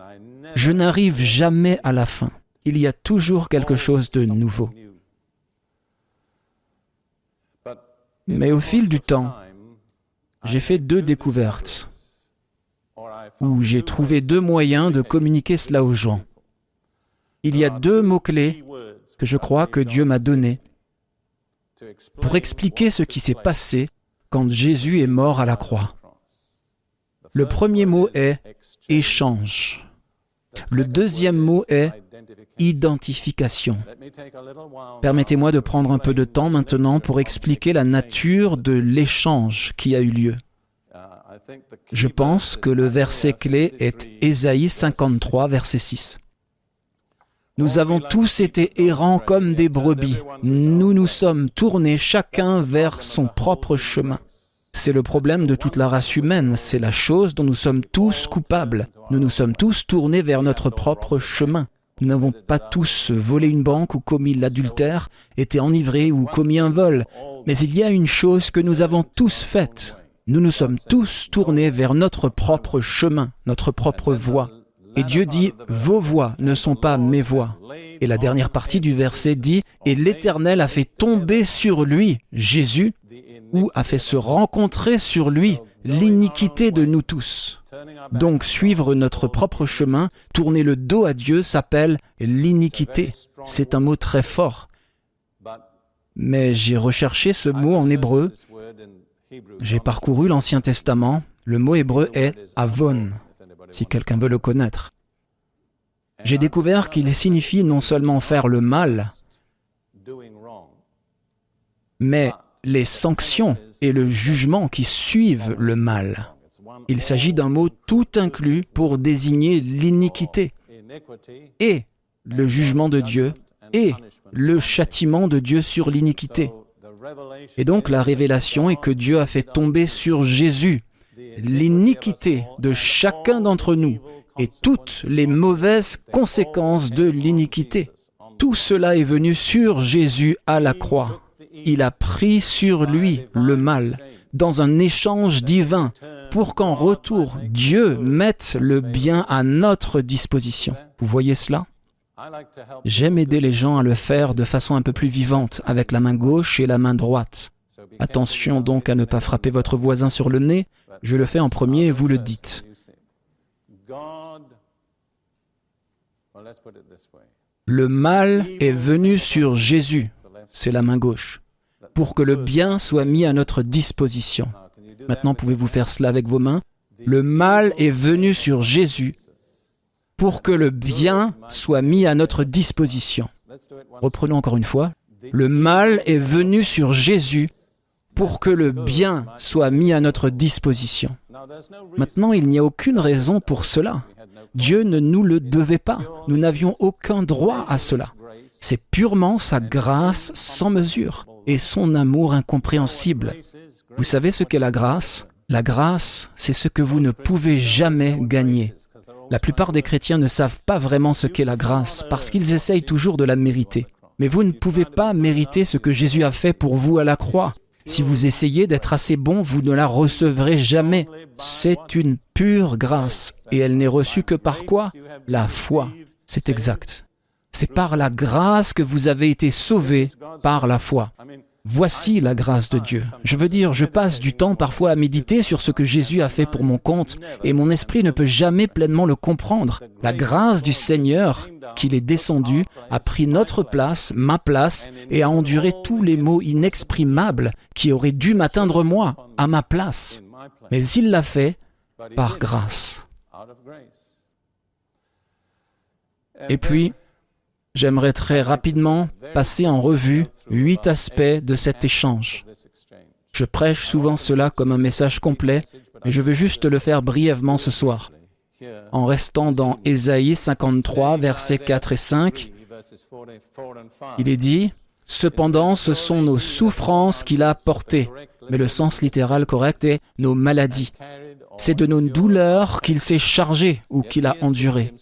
Je n'arrive jamais à la fin. Il y a toujours quelque chose de nouveau. Mais au fil du temps, j'ai fait deux découvertes où j'ai trouvé deux moyens de communiquer cela aux gens. Il y a deux mots-clés que je crois que Dieu m'a donnés pour expliquer ce qui s'est passé quand Jésus est mort à la croix. Le premier mot est échange. Le deuxième mot est identification. Permettez-moi de prendre un peu de temps maintenant pour expliquer la nature de l'échange qui a eu lieu. Je pense que le verset clé est Ésaïe 53, verset 6. Nous avons tous été errants comme des brebis. Nous nous sommes tournés chacun vers son propre chemin. C'est le problème de toute la race humaine, c'est la chose dont nous sommes tous coupables. Nous nous sommes tous tournés vers notre propre chemin. Nous n'avons pas tous volé une banque ou commis l'adultère, été enivrés ou commis un vol. Mais il y a une chose que nous avons tous faite. Nous nous sommes tous tournés vers notre propre chemin, notre propre voie. Et Dieu dit, vos voix ne sont pas mes voix. Et la dernière partie du verset dit, et l'Éternel a fait tomber sur lui, Jésus, ou a fait se rencontrer sur lui l'iniquité de nous tous. Donc suivre notre propre chemin, tourner le dos à Dieu s'appelle l'iniquité. C'est un mot très fort. Mais j'ai recherché ce mot en hébreu. J'ai parcouru l'Ancien Testament. Le mot hébreu est avon si quelqu'un veut le connaître. J'ai découvert qu'il signifie non seulement faire le mal, mais les sanctions et le jugement qui suivent le mal. Il s'agit d'un mot tout inclus pour désigner l'iniquité. et le jugement de Dieu et le châtiment de Dieu sur l'iniquité. Et donc la révélation est que Dieu a fait tomber sur Jésus l'iniquité de chacun d'entre nous et toutes les mauvaises conséquences de l'iniquité. Tout cela est venu sur Jésus à la croix. Il a pris sur lui le mal dans un échange divin pour qu'en retour Dieu mette le bien à notre disposition. Vous voyez cela? J'aime aider les gens à le faire de façon un peu plus vivante, avec la main gauche et la main droite. Attention donc à ne pas frapper votre voisin sur le nez, je le fais en premier et vous le dites. Le mal est venu sur Jésus, c'est la main gauche, pour que le bien soit mis à notre disposition. Maintenant, pouvez-vous faire cela avec vos mains? Le mal est venu sur Jésus pour que le bien soit mis à notre disposition. Reprenons encore une fois. Le mal est venu sur Jésus pour que le bien soit mis à notre disposition. Maintenant, il n'y a aucune raison pour cela. Dieu ne nous le devait pas. Nous n'avions aucun droit à cela. C'est purement sa grâce sans mesure et son amour incompréhensible. Vous savez ce qu'est la grâce? La grâce, c'est ce que vous ne pouvez jamais gagner. La plupart des chrétiens ne savent pas vraiment ce qu'est la grâce parce qu'ils essayent toujours de la mériter. Mais vous ne pouvez pas mériter ce que Jésus a fait pour vous à la croix. Si vous essayez d'être assez bon, vous ne la recevrez jamais. C'est une pure grâce et elle n'est reçue que par quoi? La foi. C'est exact. C'est par la grâce que vous avez été sauvés par la foi. Voici la grâce de Dieu. Je veux dire, je passe du temps parfois à méditer sur ce que Jésus a fait pour mon compte, et mon esprit ne peut jamais pleinement le comprendre. La grâce du Seigneur, qu'il est descendu, a pris notre place, ma place, et a enduré tous les maux inexprimables qui auraient dû m'atteindre moi, à ma place. Mais il l'a fait par grâce. Et puis, j'aimerais très rapidement passer en revue huit aspects de cet échange. Je prêche souvent cela comme un message complet, mais je veux juste le faire brièvement ce soir. En restant dans Ésaïe 53, versets 4 et 5, il est dit, Cependant, ce sont nos souffrances qu'il a portées, mais le sens littéral correct est nos maladies. C'est de nos douleurs qu'il s'est chargé ou qu'il a enduré.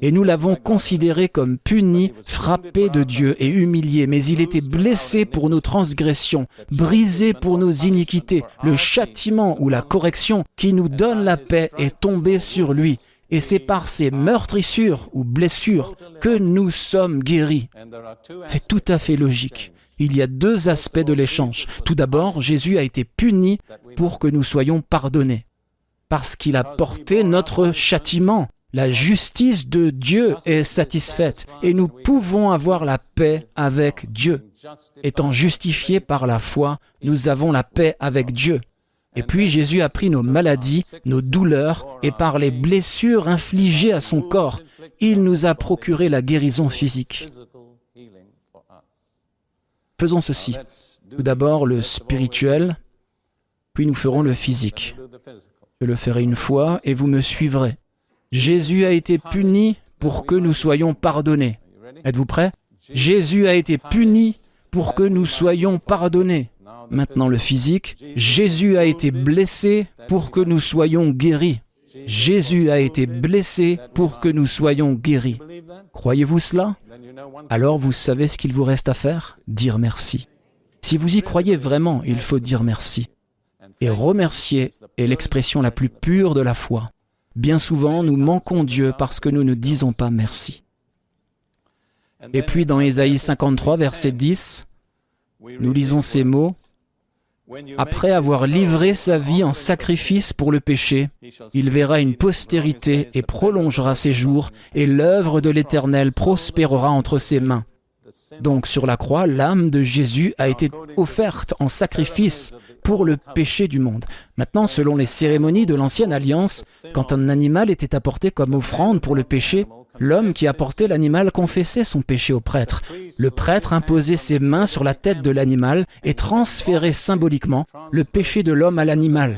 Et nous l'avons considéré comme puni, frappé de Dieu et humilié, mais il était blessé pour nos transgressions, brisé pour nos iniquités. Le châtiment ou la correction qui nous donne la paix est tombé sur lui. Et c'est par ces meurtrissures ou blessures que nous sommes guéris. C'est tout à fait logique. Il y a deux aspects de l'échange. Tout d'abord, Jésus a été puni pour que nous soyons pardonnés parce qu'il a porté notre châtiment. La justice de Dieu est satisfaite et nous pouvons avoir la paix avec Dieu. Étant justifiés par la foi, nous avons la paix avec Dieu. Et puis Jésus a pris nos maladies, nos douleurs, et par les blessures infligées à son corps, il nous a procuré la guérison physique. Faisons ceci. Tout d'abord le spirituel, puis nous ferons le physique. Je le ferai une fois et vous me suivrez. Jésus a été puni pour que nous soyons pardonnés. Êtes-vous prêts? Jésus a été puni pour que nous soyons pardonnés. Maintenant le physique. Jésus a été blessé pour que nous soyons guéris. Jésus a été blessé pour que nous soyons guéris. Croyez-vous cela? Alors vous savez ce qu'il vous reste à faire? Dire merci. Si vous y croyez vraiment, il faut dire merci. Et remercier est l'expression la plus pure de la foi. Bien souvent, nous manquons Dieu parce que nous ne disons pas merci. Et puis dans Ésaïe 53, verset 10, nous lisons ces mots. Après avoir livré sa vie en sacrifice pour le péché, il verra une postérité et prolongera ses jours, et l'œuvre de l'Éternel prospérera entre ses mains. Donc sur la croix, l'âme de Jésus a été offerte en sacrifice pour le péché du monde. Maintenant, selon les cérémonies de l'ancienne alliance, quand un animal était apporté comme offrande pour le péché, l'homme qui apportait l'animal confessait son péché au prêtre. Le prêtre imposait ses mains sur la tête de l'animal et transférait symboliquement le péché de l'homme à l'animal.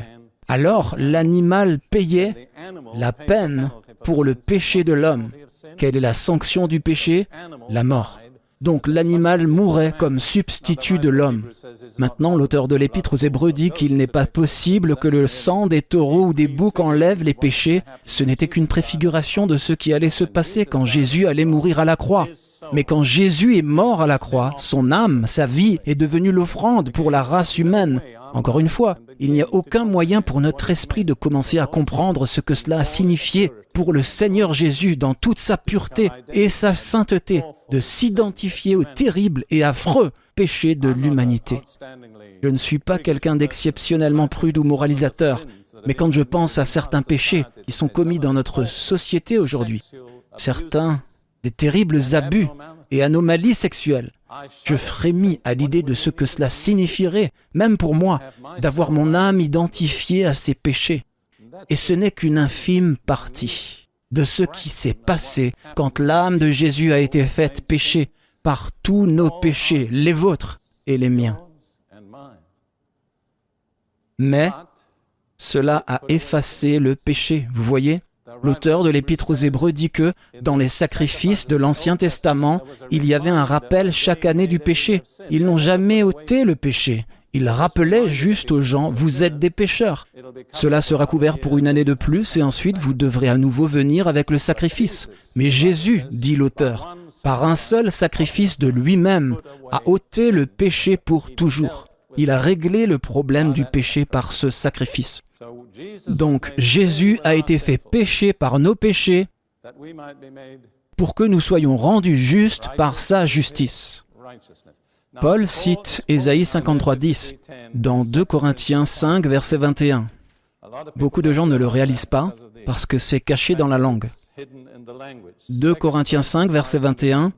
Alors l'animal payait la peine pour le péché de l'homme. Quelle est la sanction du péché? La mort. Donc l'animal mourait comme substitut de l'homme. Maintenant, l'auteur de l'épître aux Hébreux dit qu'il n'est pas possible que le sang des taureaux ou des boucs enlève les péchés. Ce n'était qu'une préfiguration de ce qui allait se passer quand Jésus allait mourir à la croix. Mais quand Jésus est mort à la croix, son âme, sa vie est devenue l'offrande pour la race humaine. Encore une fois, il n'y a aucun moyen pour notre esprit de commencer à comprendre ce que cela a signifié pour le Seigneur Jésus dans toute sa pureté et sa sainteté, de s'identifier au terrible et affreux péché de l'humanité. Je ne suis pas quelqu'un d'exceptionnellement prude ou moralisateur, mais quand je pense à certains péchés qui sont commis dans notre société aujourd'hui, certains des terribles abus et anomalies sexuelles. Je frémis à l'idée de ce que cela signifierait, même pour moi, d'avoir mon âme identifiée à ces péchés. Et ce n'est qu'une infime partie de ce qui s'est passé quand l'âme de Jésus a été faite péché par tous nos péchés, les vôtres et les miens. Mais cela a effacé le péché, vous voyez? L'auteur de l'Épître aux Hébreux dit que dans les sacrifices de l'Ancien Testament, il y avait un rappel chaque année du péché. Ils n'ont jamais ôté le péché. Ils rappelaient juste aux gens, vous êtes des pécheurs. Cela sera couvert pour une année de plus et ensuite vous devrez à nouveau venir avec le sacrifice. Mais Jésus, dit l'auteur, par un seul sacrifice de lui-même, a ôté le péché pour toujours. Il a réglé le problème du péché par ce sacrifice. Donc Jésus a été fait péché par nos péchés pour que nous soyons rendus justes par sa justice. Paul cite Ésaïe 53.10 dans 2 Corinthiens 5, verset 21. Beaucoup de gens ne le réalisent pas parce que c'est caché dans la langue. 2 Corinthiens 5, verset 21.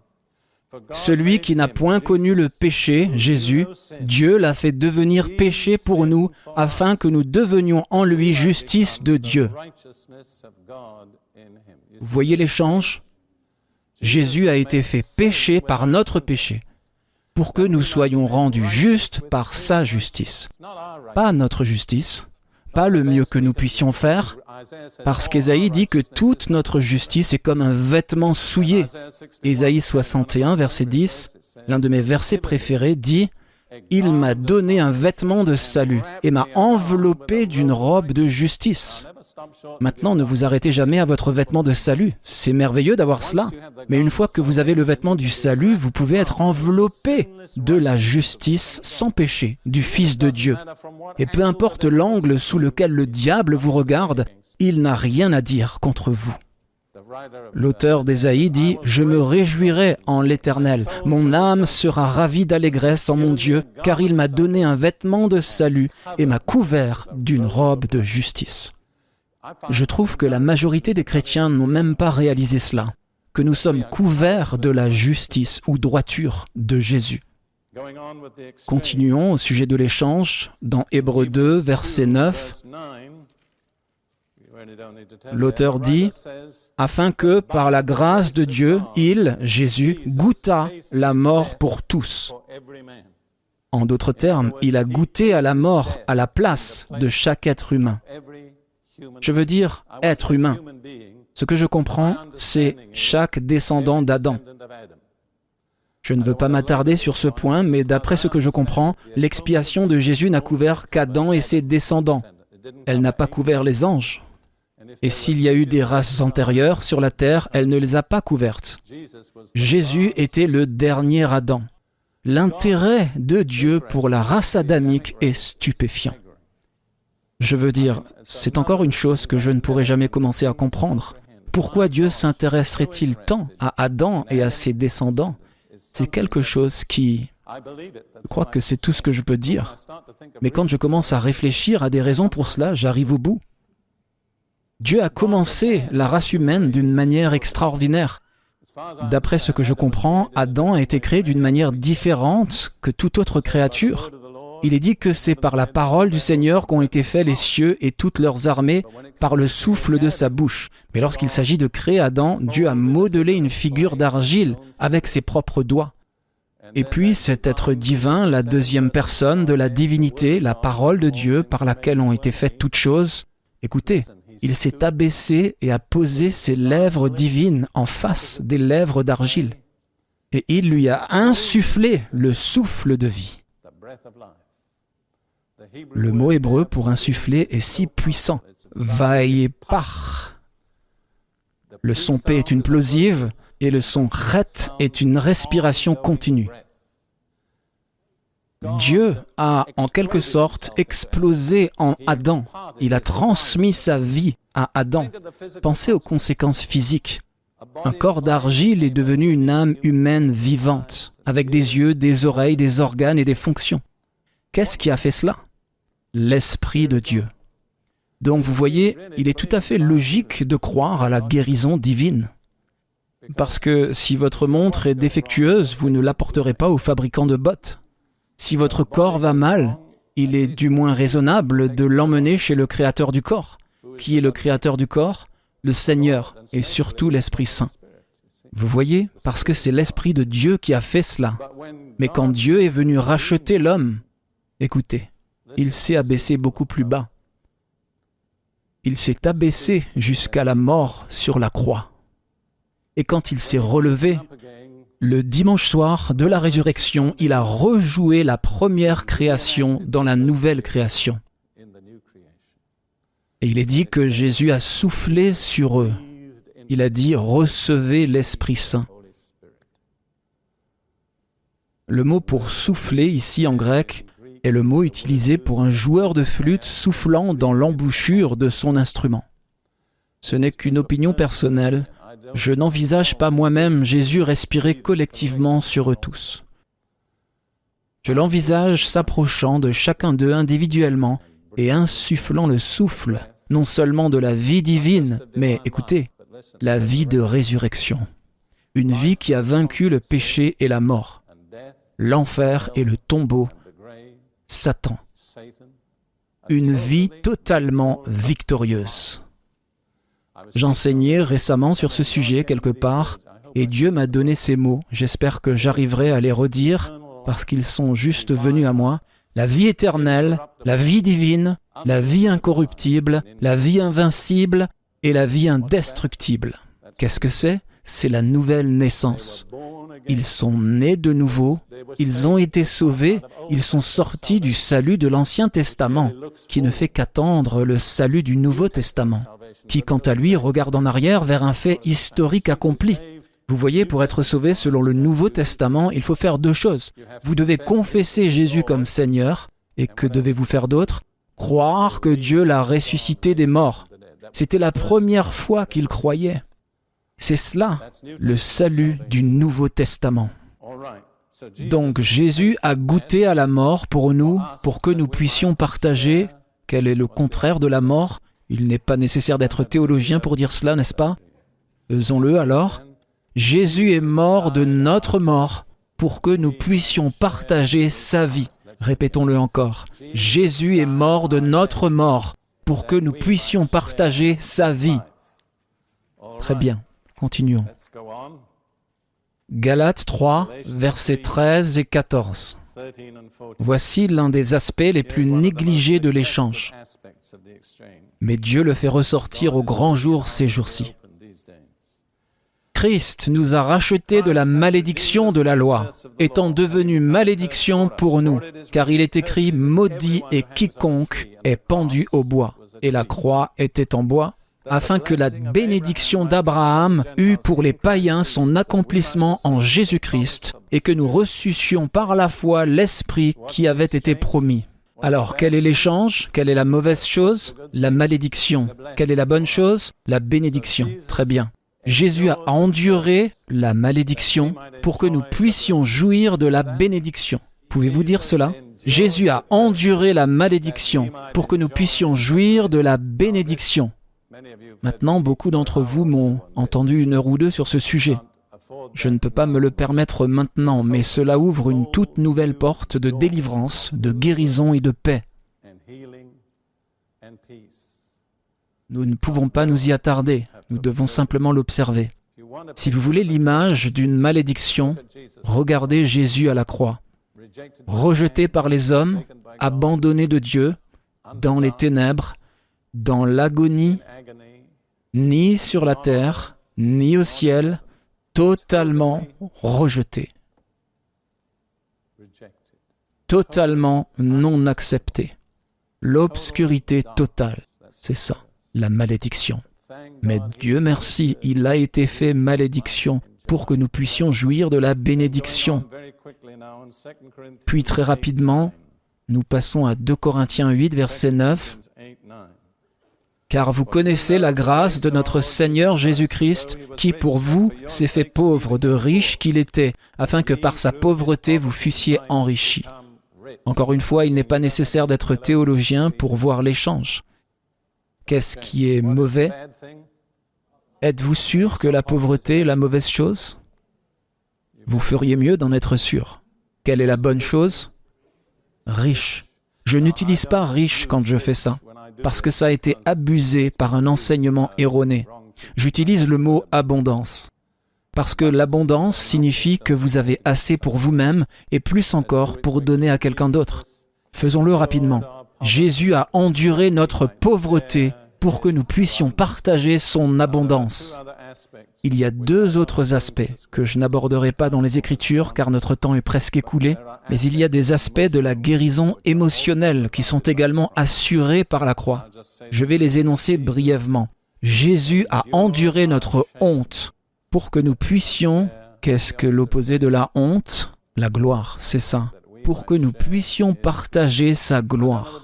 Celui qui n'a point connu le péché, Jésus, Dieu l'a fait devenir péché pour nous, afin que nous devenions en lui justice de Dieu. Vous voyez l'échange? Jésus a été fait péché par notre péché, pour que nous soyons rendus justes par sa justice. Pas notre justice, pas le mieux que nous puissions faire, parce qu'Ésaïe dit que toute notre justice est comme un vêtement souillé. Ésaïe 61, verset 10, l'un de mes versets préférés, dit Il m'a donné un vêtement de salut et m'a enveloppé d'une robe de justice. Maintenant, ne vous arrêtez jamais à votre vêtement de salut. C'est merveilleux d'avoir cela. Mais une fois que vous avez le vêtement du salut, vous pouvez être enveloppé de la justice sans péché du Fils de Dieu. Et peu importe l'angle sous lequel le diable vous regarde, il n'a rien à dire contre vous. L'auteur d'Ésaïe dit, Je me réjouirai en l'Éternel, mon âme sera ravie d'allégresse en mon Dieu, car il m'a donné un vêtement de salut et m'a couvert d'une robe de justice. Je trouve que la majorité des chrétiens n'ont même pas réalisé cela, que nous sommes couverts de la justice ou droiture de Jésus. Continuons au sujet de l'échange dans Hébreu 2, verset 9. L'auteur dit, afin que, par la grâce de Dieu, il, Jésus, goûta la mort pour tous. En d'autres termes, il a goûté à la mort à la place de chaque être humain. Je veux dire être humain. Ce que je comprends, c'est chaque descendant d'Adam. Je ne veux pas m'attarder sur ce point, mais d'après ce que je comprends, l'expiation de Jésus n'a couvert qu'Adam et ses descendants. Elle n'a pas couvert les anges. Et s'il y a eu des races antérieures sur la terre, elle ne les a pas couvertes. Jésus était le dernier Adam. L'intérêt de Dieu pour la race adamique est stupéfiant. Je veux dire, c'est encore une chose que je ne pourrai jamais commencer à comprendre. Pourquoi Dieu s'intéresserait-il tant à Adam et à ses descendants? C'est quelque chose qui... Je crois que c'est tout ce que je peux dire. Mais quand je commence à réfléchir à des raisons pour cela, j'arrive au bout. Dieu a commencé la race humaine d'une manière extraordinaire. D'après ce que je comprends, Adam a été créé d'une manière différente que toute autre créature. Il est dit que c'est par la parole du Seigneur qu'ont été faits les cieux et toutes leurs armées, par le souffle de sa bouche. Mais lorsqu'il s'agit de créer Adam, Dieu a modelé une figure d'argile avec ses propres doigts. Et puis cet être divin, la deuxième personne de la divinité, la parole de Dieu par laquelle ont été faites toutes choses, écoutez, il s'est abaissé et a posé ses lèvres divines en face des lèvres d'argile. Et il lui a insufflé le souffle de vie. Le mot hébreu pour insuffler est si puissant. par. Le son P est une plosive et le son ret est une respiration continue. Dieu a en quelque sorte explosé en Adam. Il a transmis sa vie à Adam. Pensez aux conséquences physiques. Un corps d'argile est devenu une âme humaine vivante, avec des yeux, des oreilles, des organes et des fonctions. Qu'est-ce qui a fait cela? L'Esprit de Dieu. Donc vous voyez, il est tout à fait logique de croire à la guérison divine. Parce que si votre montre est défectueuse, vous ne l'apporterez pas au fabricant de bottes. Si votre corps va mal, il est du moins raisonnable de l'emmener chez le Créateur du corps. Qui est le Créateur du corps? Le Seigneur et surtout l'Esprit Saint. Vous voyez? Parce que c'est l'Esprit de Dieu qui a fait cela. Mais quand Dieu est venu racheter l'homme, écoutez, il s'est abaissé beaucoup plus bas. Il s'est abaissé jusqu'à la mort sur la croix. Et quand il s'est relevé, le dimanche soir de la résurrection, il a rejoué la première création dans la nouvelle création. Et il est dit que Jésus a soufflé sur eux. Il a dit, recevez l'Esprit Saint. Le mot pour souffler ici en grec est le mot utilisé pour un joueur de flûte soufflant dans l'embouchure de son instrument. Ce n'est qu'une opinion personnelle, je n'envisage pas moi-même Jésus respirer collectivement sur eux tous. Je l'envisage s'approchant de chacun d'eux individuellement et insufflant le souffle, non seulement de la vie divine, mais écoutez, la vie de résurrection. Une vie qui a vaincu le péché et la mort, l'enfer et le tombeau, Satan. Une vie totalement victorieuse. J'enseignais récemment sur ce sujet quelque part et Dieu m'a donné ces mots. J'espère que j'arriverai à les redire parce qu'ils sont juste venus à moi. La vie éternelle, la vie divine, la vie incorruptible, la vie invincible et la vie indestructible. Qu'est-ce que c'est? C'est la nouvelle naissance. Ils sont nés de nouveau, ils ont été sauvés, ils sont sortis du salut de l'Ancien Testament, qui ne fait qu'attendre le salut du Nouveau Testament qui quant à lui regarde en arrière vers un fait historique accompli. Vous voyez, pour être sauvé selon le Nouveau Testament, il faut faire deux choses. Vous devez confesser Jésus comme Seigneur, et que devez-vous faire d'autre? Croire que Dieu l'a ressuscité des morts. C'était la première fois qu'il croyait. C'est cela, le salut du Nouveau Testament. Donc Jésus a goûté à la mort pour nous, pour que nous puissions partager, quel est le contraire de la mort, il n'est pas nécessaire d'être théologien pour dire cela, n'est-ce pas? Faisons-le alors. Jésus est mort de notre mort pour que nous puissions partager sa vie. Répétons-le encore. Jésus est mort de notre mort pour que nous puissions partager sa vie. Très bien, continuons. Galates 3, versets 13 et 14. Voici l'un des aspects les plus négligés de l'échange. Mais Dieu le fait ressortir au grand jour ces jours-ci. Christ nous a rachetés de la malédiction de la loi, étant devenu malédiction pour nous, car il est écrit Maudit et quiconque est pendu au bois. Et la croix était en bois, afin que la bénédiction d'Abraham eût pour les païens son accomplissement en Jésus-Christ, et que nous reçussions par la foi l'Esprit qui avait été promis. Alors, quel est l'échange? Quelle est la mauvaise chose? La malédiction. Quelle est la bonne chose? La bénédiction. Très bien. Jésus a enduré la malédiction pour que nous puissions jouir de la bénédiction. Pouvez-vous dire cela? Jésus a enduré la malédiction pour que nous puissions jouir de la bénédiction. Maintenant, beaucoup d'entre vous m'ont entendu une heure ou deux sur ce sujet. Je ne peux pas me le permettre maintenant, mais cela ouvre une toute nouvelle porte de délivrance, de guérison et de paix. Nous ne pouvons pas nous y attarder, nous devons simplement l'observer. Si vous voulez l'image d'une malédiction, regardez Jésus à la croix. Rejeté par les hommes, abandonné de Dieu, dans les ténèbres, dans l'agonie, ni sur la terre, ni au ciel, totalement rejeté, totalement non accepté, l'obscurité totale, c'est ça, la malédiction. Mais Dieu merci, il a été fait malédiction pour que nous puissions jouir de la bénédiction. Puis très rapidement, nous passons à 2 Corinthiens 8, verset 9 car vous connaissez la grâce de notre Seigneur Jésus-Christ, qui pour vous s'est fait pauvre de riche qu'il était, afin que par sa pauvreté vous fussiez enrichis. Encore une fois, il n'est pas nécessaire d'être théologien pour voir l'échange. Qu'est-ce qui est mauvais? Êtes-vous sûr que la pauvreté est la mauvaise chose? Vous feriez mieux d'en être sûr. Quelle est la bonne chose? Riche. Je n'utilise pas riche quand je fais ça, parce que ça a été abusé par un enseignement erroné. J'utilise le mot abondance. Parce que l'abondance signifie que vous avez assez pour vous-même et plus encore pour donner à quelqu'un d'autre. Faisons-le rapidement. Jésus a enduré notre pauvreté pour que nous puissions partager son abondance. Il y a deux autres aspects que je n'aborderai pas dans les Écritures car notre temps est presque écoulé, mais il y a des aspects de la guérison émotionnelle qui sont également assurés par la croix. Je vais les énoncer brièvement. Jésus a enduré notre honte pour que nous puissions, qu'est-ce que l'opposé de la honte? La gloire, c'est ça. Pour que nous puissions partager sa gloire.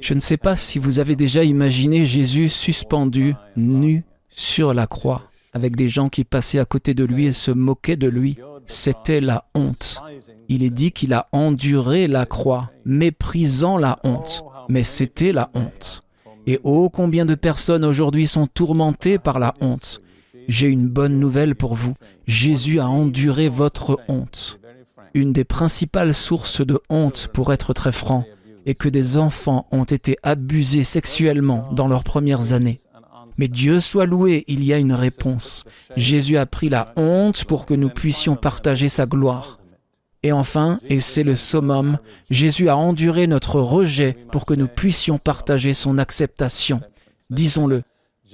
Je ne sais pas si vous avez déjà imaginé Jésus suspendu, nu, sur la croix, avec des gens qui passaient à côté de lui et se moquaient de lui. C'était la honte. Il est dit qu'il a enduré la croix, méprisant la honte. Mais c'était la honte. Et oh combien de personnes aujourd'hui sont tourmentées par la honte. J'ai une bonne nouvelle pour vous. Jésus a enduré votre honte. Une des principales sources de honte, pour être très franc, est que des enfants ont été abusés sexuellement dans leurs premières années. Mais Dieu soit loué, il y a une réponse. Jésus a pris la honte pour que nous puissions partager sa gloire. Et enfin, et c'est le summum, Jésus a enduré notre rejet pour que nous puissions partager son acceptation. Disons-le,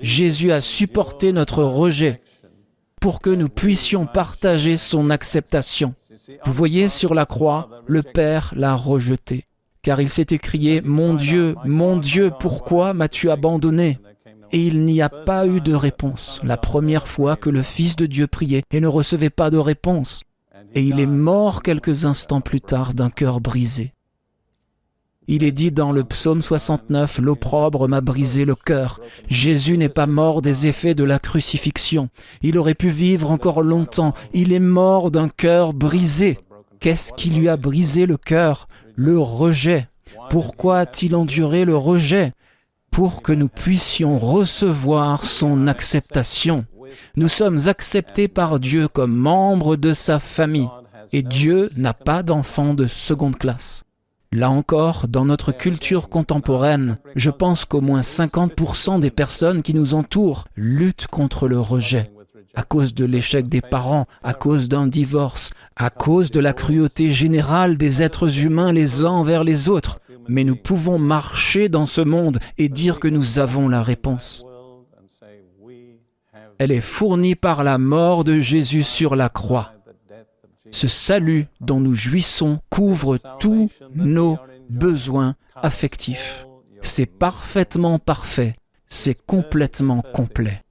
Jésus a supporté notre rejet pour que nous puissions partager son acceptation. Vous voyez, sur la croix, le Père l'a rejeté, car il s'est écrié, Mon Dieu, mon Dieu, pourquoi m'as-tu abandonné Et il n'y a pas eu de réponse, la première fois que le Fils de Dieu priait et ne recevait pas de réponse. Et il est mort quelques instants plus tard d'un cœur brisé. Il est dit dans le psaume 69, L'opprobre m'a brisé le cœur. Jésus n'est pas mort des effets de la crucifixion. Il aurait pu vivre encore longtemps. Il est mort d'un cœur brisé. Qu'est-ce qui lui a brisé le cœur? Le rejet. Pourquoi a-t-il enduré le rejet? Pour que nous puissions recevoir son acceptation. Nous sommes acceptés par Dieu comme membres de sa famille. Et Dieu n'a pas d'enfants de seconde classe. Là encore, dans notre culture contemporaine, je pense qu'au moins 50% des personnes qui nous entourent luttent contre le rejet, à cause de l'échec des parents, à cause d'un divorce, à cause de la cruauté générale des êtres humains les uns envers les autres. Mais nous pouvons marcher dans ce monde et dire que nous avons la réponse. Elle est fournie par la mort de Jésus sur la croix. Ce salut dont nous jouissons couvre tous nos besoins affectifs. C'est parfaitement parfait, c'est complètement complet.